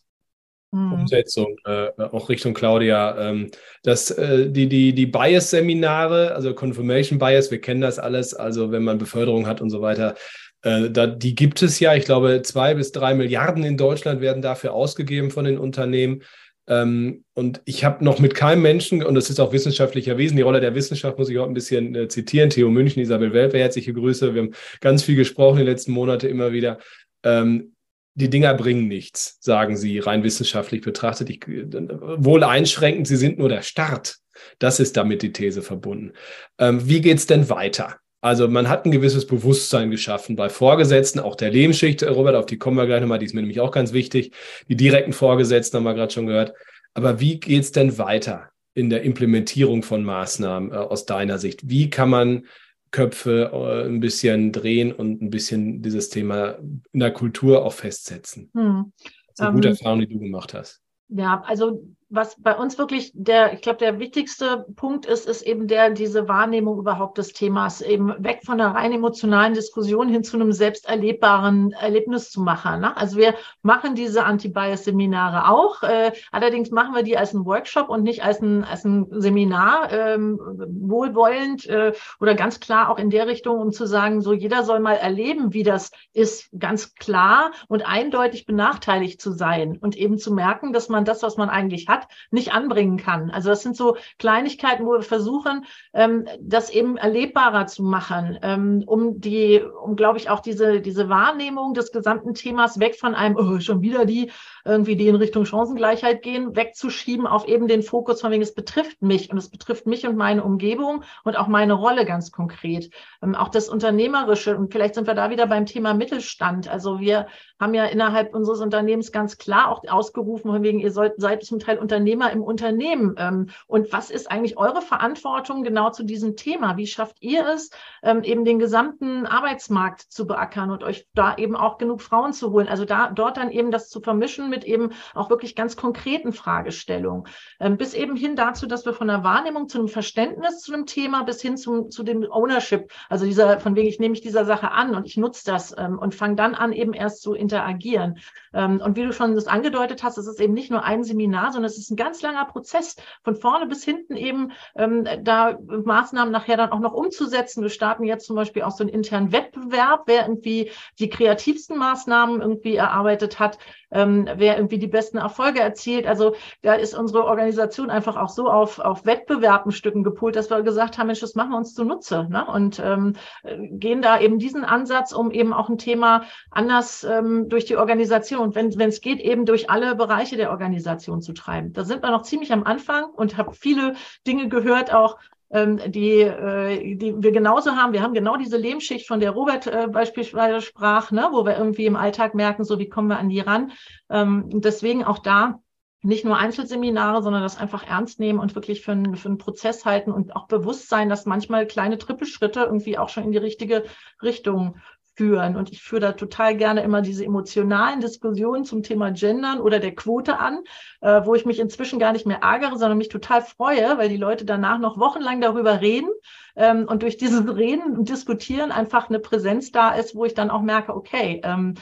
Mhm. Umsetzung, äh, auch Richtung Claudia. Ähm, das, äh, die die, die Bias-Seminare, also Confirmation Bias, wir kennen das alles, also wenn man Beförderung hat und so weiter, äh, da, die gibt es ja. Ich glaube, zwei bis drei Milliarden in Deutschland werden dafür ausgegeben von den Unternehmen. Ähm, und ich habe noch mit keinem Menschen, und das ist auch wissenschaftlich erwiesen, die Rolle der Wissenschaft muss ich auch ein bisschen äh, zitieren. Theo München, Isabel Welper, herzliche Grüße. Wir haben ganz viel gesprochen in den letzten Monaten immer wieder. Ähm, die Dinger bringen nichts, sagen sie rein wissenschaftlich betrachtet. Ich, wohl einschränkend, sie sind nur der Start. Das ist damit die These verbunden. Ähm, wie geht's denn weiter? Also man hat ein gewisses Bewusstsein geschaffen bei Vorgesetzten, auch der Lebensschicht. Robert, auf die kommen wir gleich nochmal, die ist mir nämlich auch ganz wichtig. Die direkten Vorgesetzten haben wir gerade schon gehört. Aber wie geht's denn weiter in der Implementierung von Maßnahmen äh, aus deiner Sicht? Wie kann man Köpfe äh, ein bisschen drehen und ein bisschen dieses Thema in der Kultur auch festsetzen. Hm. Das ist eine gute ähm, Erfahrung, die du gemacht hast. Ja, also was bei uns wirklich der, ich glaube, der wichtigste Punkt ist, ist eben der, diese Wahrnehmung überhaupt des Themas, eben weg von einer rein emotionalen Diskussion hin zu einem selbst erlebbaren Erlebnis zu machen. Ne? Also wir machen diese Anti-Bias-Seminare auch, äh, allerdings machen wir die als ein Workshop und nicht als ein, als ein Seminar, ähm, wohlwollend äh, oder ganz klar auch in der Richtung, um zu sagen, so jeder soll mal erleben, wie das ist, ganz klar und eindeutig benachteiligt zu sein und eben zu merken, dass man das, was man eigentlich hat, hat, nicht anbringen kann. Also das sind so Kleinigkeiten, wo wir versuchen, ähm, das eben erlebbarer zu machen, ähm, um die, um glaube ich auch diese diese Wahrnehmung des gesamten Themas weg von einem oh, schon wieder die irgendwie die in Richtung Chancengleichheit gehen, wegzuschieben auf eben den Fokus von wegen es betrifft mich und es betrifft mich und meine Umgebung und auch meine Rolle ganz konkret. Ähm, auch das Unternehmerische und vielleicht sind wir da wieder beim Thema Mittelstand. Also wir haben ja innerhalb unseres Unternehmens ganz klar auch ausgerufen, von wegen ihr sollt, seid zum Teil Unternehmer im Unternehmen. Ähm, und was ist eigentlich eure Verantwortung genau zu diesem Thema? Wie schafft ihr es, ähm, eben den gesamten Arbeitsmarkt zu beackern und euch da eben auch genug Frauen zu holen? Also da, dort dann eben das zu vermischen mit eben auch wirklich ganz konkreten Fragestellungen. Ähm, bis eben hin dazu, dass wir von der Wahrnehmung zu einem Verständnis zu einem Thema bis hin zum, zu dem Ownership, also dieser, von wegen, ich nehme mich dieser Sache an und ich nutze das und fange dann an, eben erst zu interagieren. Und wie du schon das angedeutet hast, es ist eben nicht nur ein Seminar, sondern es ist ein ganz langer Prozess, von vorne bis hinten eben ähm, da Maßnahmen nachher dann auch noch umzusetzen. Wir starten jetzt zum Beispiel auch so einen internen Wettbewerb, wer irgendwie die kreativsten Maßnahmen irgendwie erarbeitet hat, ähm, wer irgendwie die besten Erfolge erzielt. Also da ist unsere Organisation einfach auch so auf, auf Wettbewerbenstücken gepolt, dass wir gesagt haben, Mensch, das machen wir uns zunutze. Ne? Und ähm, gehen da eben diesen Ansatz, um eben auch ein Thema anders ähm, durch die Organisation und wenn es geht, eben durch alle Bereiche der Organisation zu treiben. Da sind wir noch ziemlich am Anfang und habe viele Dinge gehört, auch ähm, die, äh, die wir genauso haben. Wir haben genau diese Lehmschicht, von der Robert äh, beispielsweise sprach, ne, wo wir irgendwie im Alltag merken, so wie kommen wir an die ran. Ähm, deswegen auch da nicht nur Einzelseminare, sondern das einfach ernst nehmen und wirklich für einen, für einen Prozess halten und auch bewusst sein, dass manchmal kleine Trippelschritte irgendwie auch schon in die richtige Richtung führen. Und ich führe da total gerne immer diese emotionalen Diskussionen zum Thema Gendern oder der Quote an, äh, wo ich mich inzwischen gar nicht mehr ärgere, sondern mich total freue, weil die Leute danach noch wochenlang darüber reden ähm, und durch dieses Reden und Diskutieren einfach eine Präsenz da ist, wo ich dann auch merke, okay, ähm,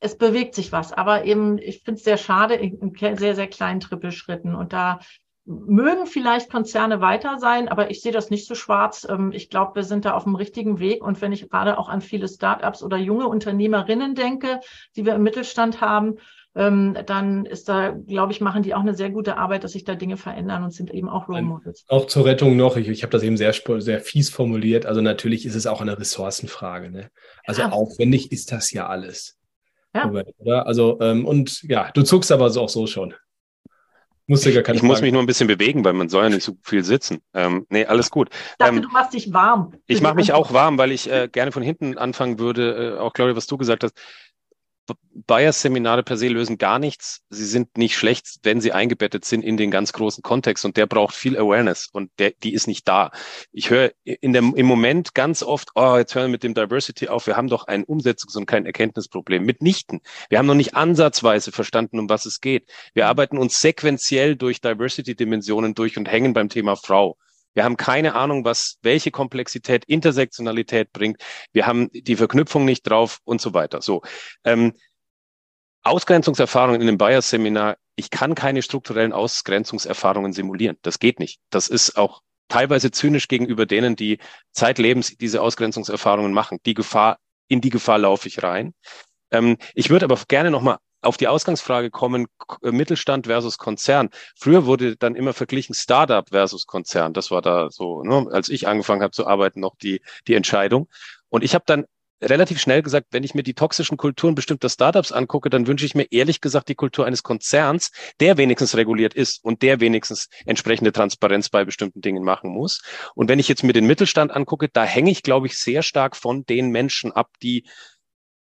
es bewegt sich was. Aber eben, ich finde es sehr schade in sehr, sehr kleinen Trippelschritten. Und da mögen vielleicht Konzerne weiter sein, aber ich sehe das nicht so schwarz. Ähm, ich glaube, wir sind da auf dem richtigen Weg. Und wenn ich gerade auch an viele Startups oder junge Unternehmerinnen denke, die wir im Mittelstand haben, ähm, dann ist da, glaube ich, machen die auch eine sehr gute Arbeit, dass sich da Dinge verändern und sind eben auch Role Models. Auch zur Rettung noch, ich, ich habe das eben sehr, sehr fies formuliert. Also natürlich ist es auch eine Ressourcenfrage. Ne? Also ja. aufwendig ist das ja alles. Ja. Oder? Also, ähm, und ja, du zuckst aber auch so schon. Musst gar keine ich Frage. muss mich nur ein bisschen bewegen, weil man soll ja nicht so viel sitzen. Ähm, nee, alles gut. Ich dachte, ähm, du machst dich warm. Ich mache mich auch warm, weil ich äh, gerne von hinten anfangen würde. Äh, auch Claudia, was du gesagt hast. Bias-Seminare per se lösen gar nichts. Sie sind nicht schlecht, wenn sie eingebettet sind in den ganz großen Kontext und der braucht viel Awareness und der, die ist nicht da. Ich höre in dem, im Moment ganz oft, oh, jetzt hören wir mit dem Diversity auf, wir haben doch ein Umsetzungs- und kein Erkenntnisproblem. Mitnichten. Wir haben noch nicht ansatzweise verstanden, um was es geht. Wir arbeiten uns sequenziell durch Diversity-Dimensionen durch und hängen beim Thema Frau. Wir haben keine Ahnung, was, welche Komplexität Intersektionalität bringt. Wir haben die Verknüpfung nicht drauf und so weiter. So. Ähm, Ausgrenzungserfahrungen in dem Bias-Seminar. Ich kann keine strukturellen Ausgrenzungserfahrungen simulieren. Das geht nicht. Das ist auch teilweise zynisch gegenüber denen, die zeitlebens diese Ausgrenzungserfahrungen machen. Die Gefahr, in die Gefahr laufe ich rein. Ähm, ich würde aber gerne nochmal auf die Ausgangsfrage kommen, Mittelstand versus Konzern. Früher wurde dann immer verglichen Startup versus Konzern. Das war da so, ne, als ich angefangen habe zu arbeiten, noch die, die Entscheidung. Und ich habe dann relativ schnell gesagt, wenn ich mir die toxischen Kulturen bestimmter Startups angucke, dann wünsche ich mir ehrlich gesagt die Kultur eines Konzerns, der wenigstens reguliert ist und der wenigstens entsprechende Transparenz bei bestimmten Dingen machen muss. Und wenn ich jetzt mir den Mittelstand angucke, da hänge ich, glaube ich, sehr stark von den Menschen ab, die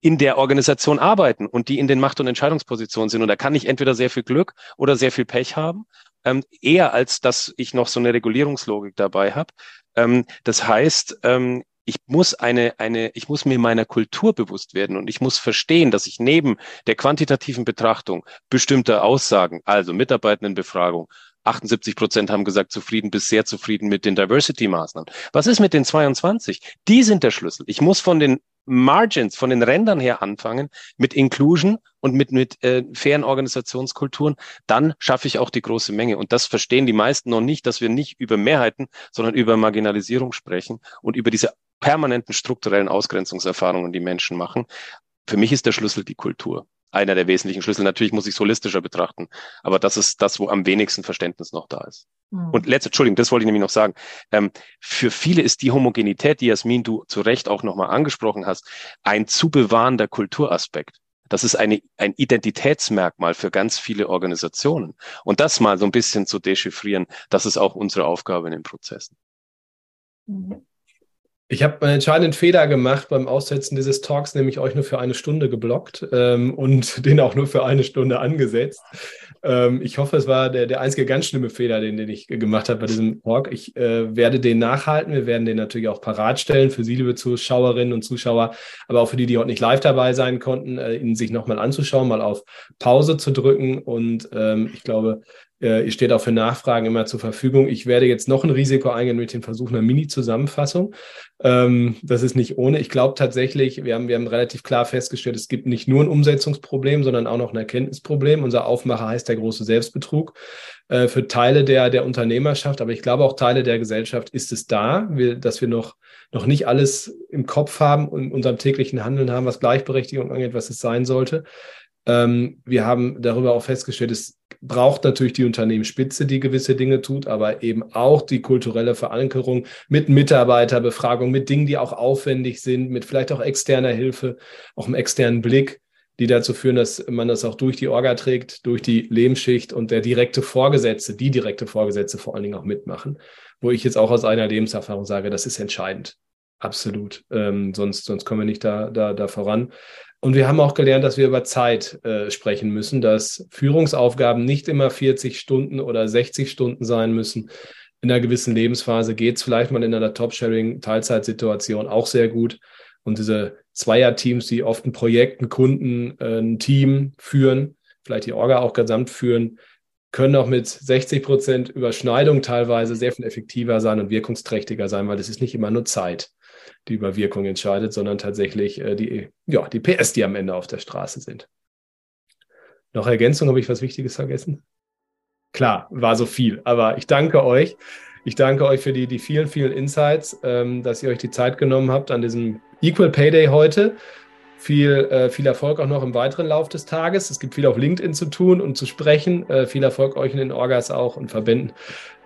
in der Organisation arbeiten und die in den Macht- und Entscheidungspositionen sind. Und da kann ich entweder sehr viel Glück oder sehr viel Pech haben, ähm, eher als dass ich noch so eine Regulierungslogik dabei habe. Ähm, das heißt, ähm, ich muss eine, eine, ich muss mir meiner Kultur bewusst werden und ich muss verstehen, dass ich neben der quantitativen Betrachtung bestimmter Aussagen, also Mitarbeitendenbefragung, 78 Prozent haben gesagt, zufrieden bis sehr zufrieden mit den Diversity-Maßnahmen. Was ist mit den 22? Die sind der Schlüssel. Ich muss von den Margins, von den Rändern her anfangen, mit Inclusion und mit, mit äh, fairen Organisationskulturen, dann schaffe ich auch die große Menge. Und das verstehen die meisten noch nicht, dass wir nicht über Mehrheiten, sondern über Marginalisierung sprechen und über diese permanenten strukturellen Ausgrenzungserfahrungen, die Menschen machen. Für mich ist der Schlüssel die Kultur. Einer der wesentlichen Schlüssel. Natürlich muss ich es holistischer betrachten, aber das ist das, wo am wenigsten Verständnis noch da ist. Mhm. Und letzte, Entschuldigung, das wollte ich nämlich noch sagen. Ähm, für viele ist die Homogenität, die Jasmin du zu Recht auch nochmal angesprochen hast, ein zu bewahrender Kulturaspekt. Das ist eine, ein Identitätsmerkmal für ganz viele Organisationen. Und das mal so ein bisschen zu dechiffrieren, das ist auch unsere Aufgabe in den Prozessen. Mhm. Ich habe einen entscheidenden Fehler gemacht beim Aussetzen dieses Talks, nämlich euch nur für eine Stunde geblockt ähm, und den auch nur für eine Stunde angesetzt. Ähm, ich hoffe, es war der, der einzige ganz schlimme Fehler, den, den ich gemacht habe bei diesem Talk. Ich äh, werde den nachhalten. Wir werden den natürlich auch parat stellen für Sie, liebe Zuschauerinnen und Zuschauer, aber auch für die, die heute nicht live dabei sein konnten, äh, ihn sich nochmal anzuschauen, mal auf Pause zu drücken. Und ähm, ich glaube, ihr steht auch für Nachfragen immer zur Verfügung. Ich werde jetzt noch ein Risiko eingehen mit dem Versuch einer Mini-Zusammenfassung. Ähm, das ist nicht ohne. Ich glaube tatsächlich, wir haben, wir haben relativ klar festgestellt, es gibt nicht nur ein Umsetzungsproblem, sondern auch noch ein Erkenntnisproblem. Unser Aufmacher heißt der große Selbstbetrug. Äh, für Teile der, der Unternehmerschaft, aber ich glaube auch Teile der Gesellschaft ist es da, dass wir noch, noch nicht alles im Kopf haben und in unserem täglichen Handeln haben, was Gleichberechtigung angeht, was es sein sollte. Ähm, wir haben darüber auch festgestellt, es braucht natürlich die Unternehmensspitze, die gewisse Dinge tut, aber eben auch die kulturelle Verankerung mit Mitarbeiterbefragung, mit Dingen, die auch aufwendig sind, mit vielleicht auch externer Hilfe, auch einem externen Blick, die dazu führen, dass man das auch durch die Orga trägt, durch die Lehmschicht und der direkte Vorgesetzte, die direkte Vorgesetzte vor allen Dingen auch mitmachen wo ich jetzt auch aus einer Lebenserfahrung sage, das ist entscheidend. Absolut. Ähm, sonst, sonst kommen wir nicht da, da, da voran. Und wir haben auch gelernt, dass wir über Zeit äh, sprechen müssen, dass Führungsaufgaben nicht immer 40 Stunden oder 60 Stunden sein müssen. In einer gewissen Lebensphase geht es vielleicht mal in einer Top-Sharing-Teilzeitsituation auch sehr gut. Und diese Zweier-Teams, die oft ein Projekt, einen Kunden, äh, ein Team führen, vielleicht die Orga auch gesamt führen, können auch mit 60 Prozent Überschneidung teilweise sehr viel effektiver sein und wirkungsträchtiger sein, weil es ist nicht immer nur Zeit die über Wirkung entscheidet, sondern tatsächlich äh, die, ja, die PS, die am Ende auf der Straße sind. Noch Ergänzung, habe ich was Wichtiges vergessen? Klar, war so viel, aber ich danke euch. Ich danke euch für die, die vielen, vielen Insights, ähm, dass ihr euch die Zeit genommen habt an diesem Equal Pay Day heute. Viel, äh, viel Erfolg auch noch im weiteren Lauf des Tages. Es gibt viel auf LinkedIn zu tun und zu sprechen. Äh, viel Erfolg euch in den Orgas auch und Verbänden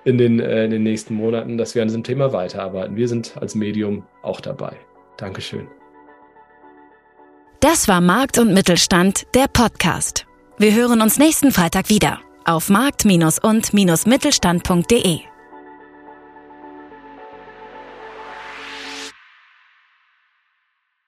in den, äh, in den nächsten Monaten, dass wir an diesem Thema weiterarbeiten. Wir sind als Medium auch dabei. Dankeschön. Das war Markt und Mittelstand, der Podcast. Wir hören uns nächsten Freitag wieder auf markt- und-mittelstand.de.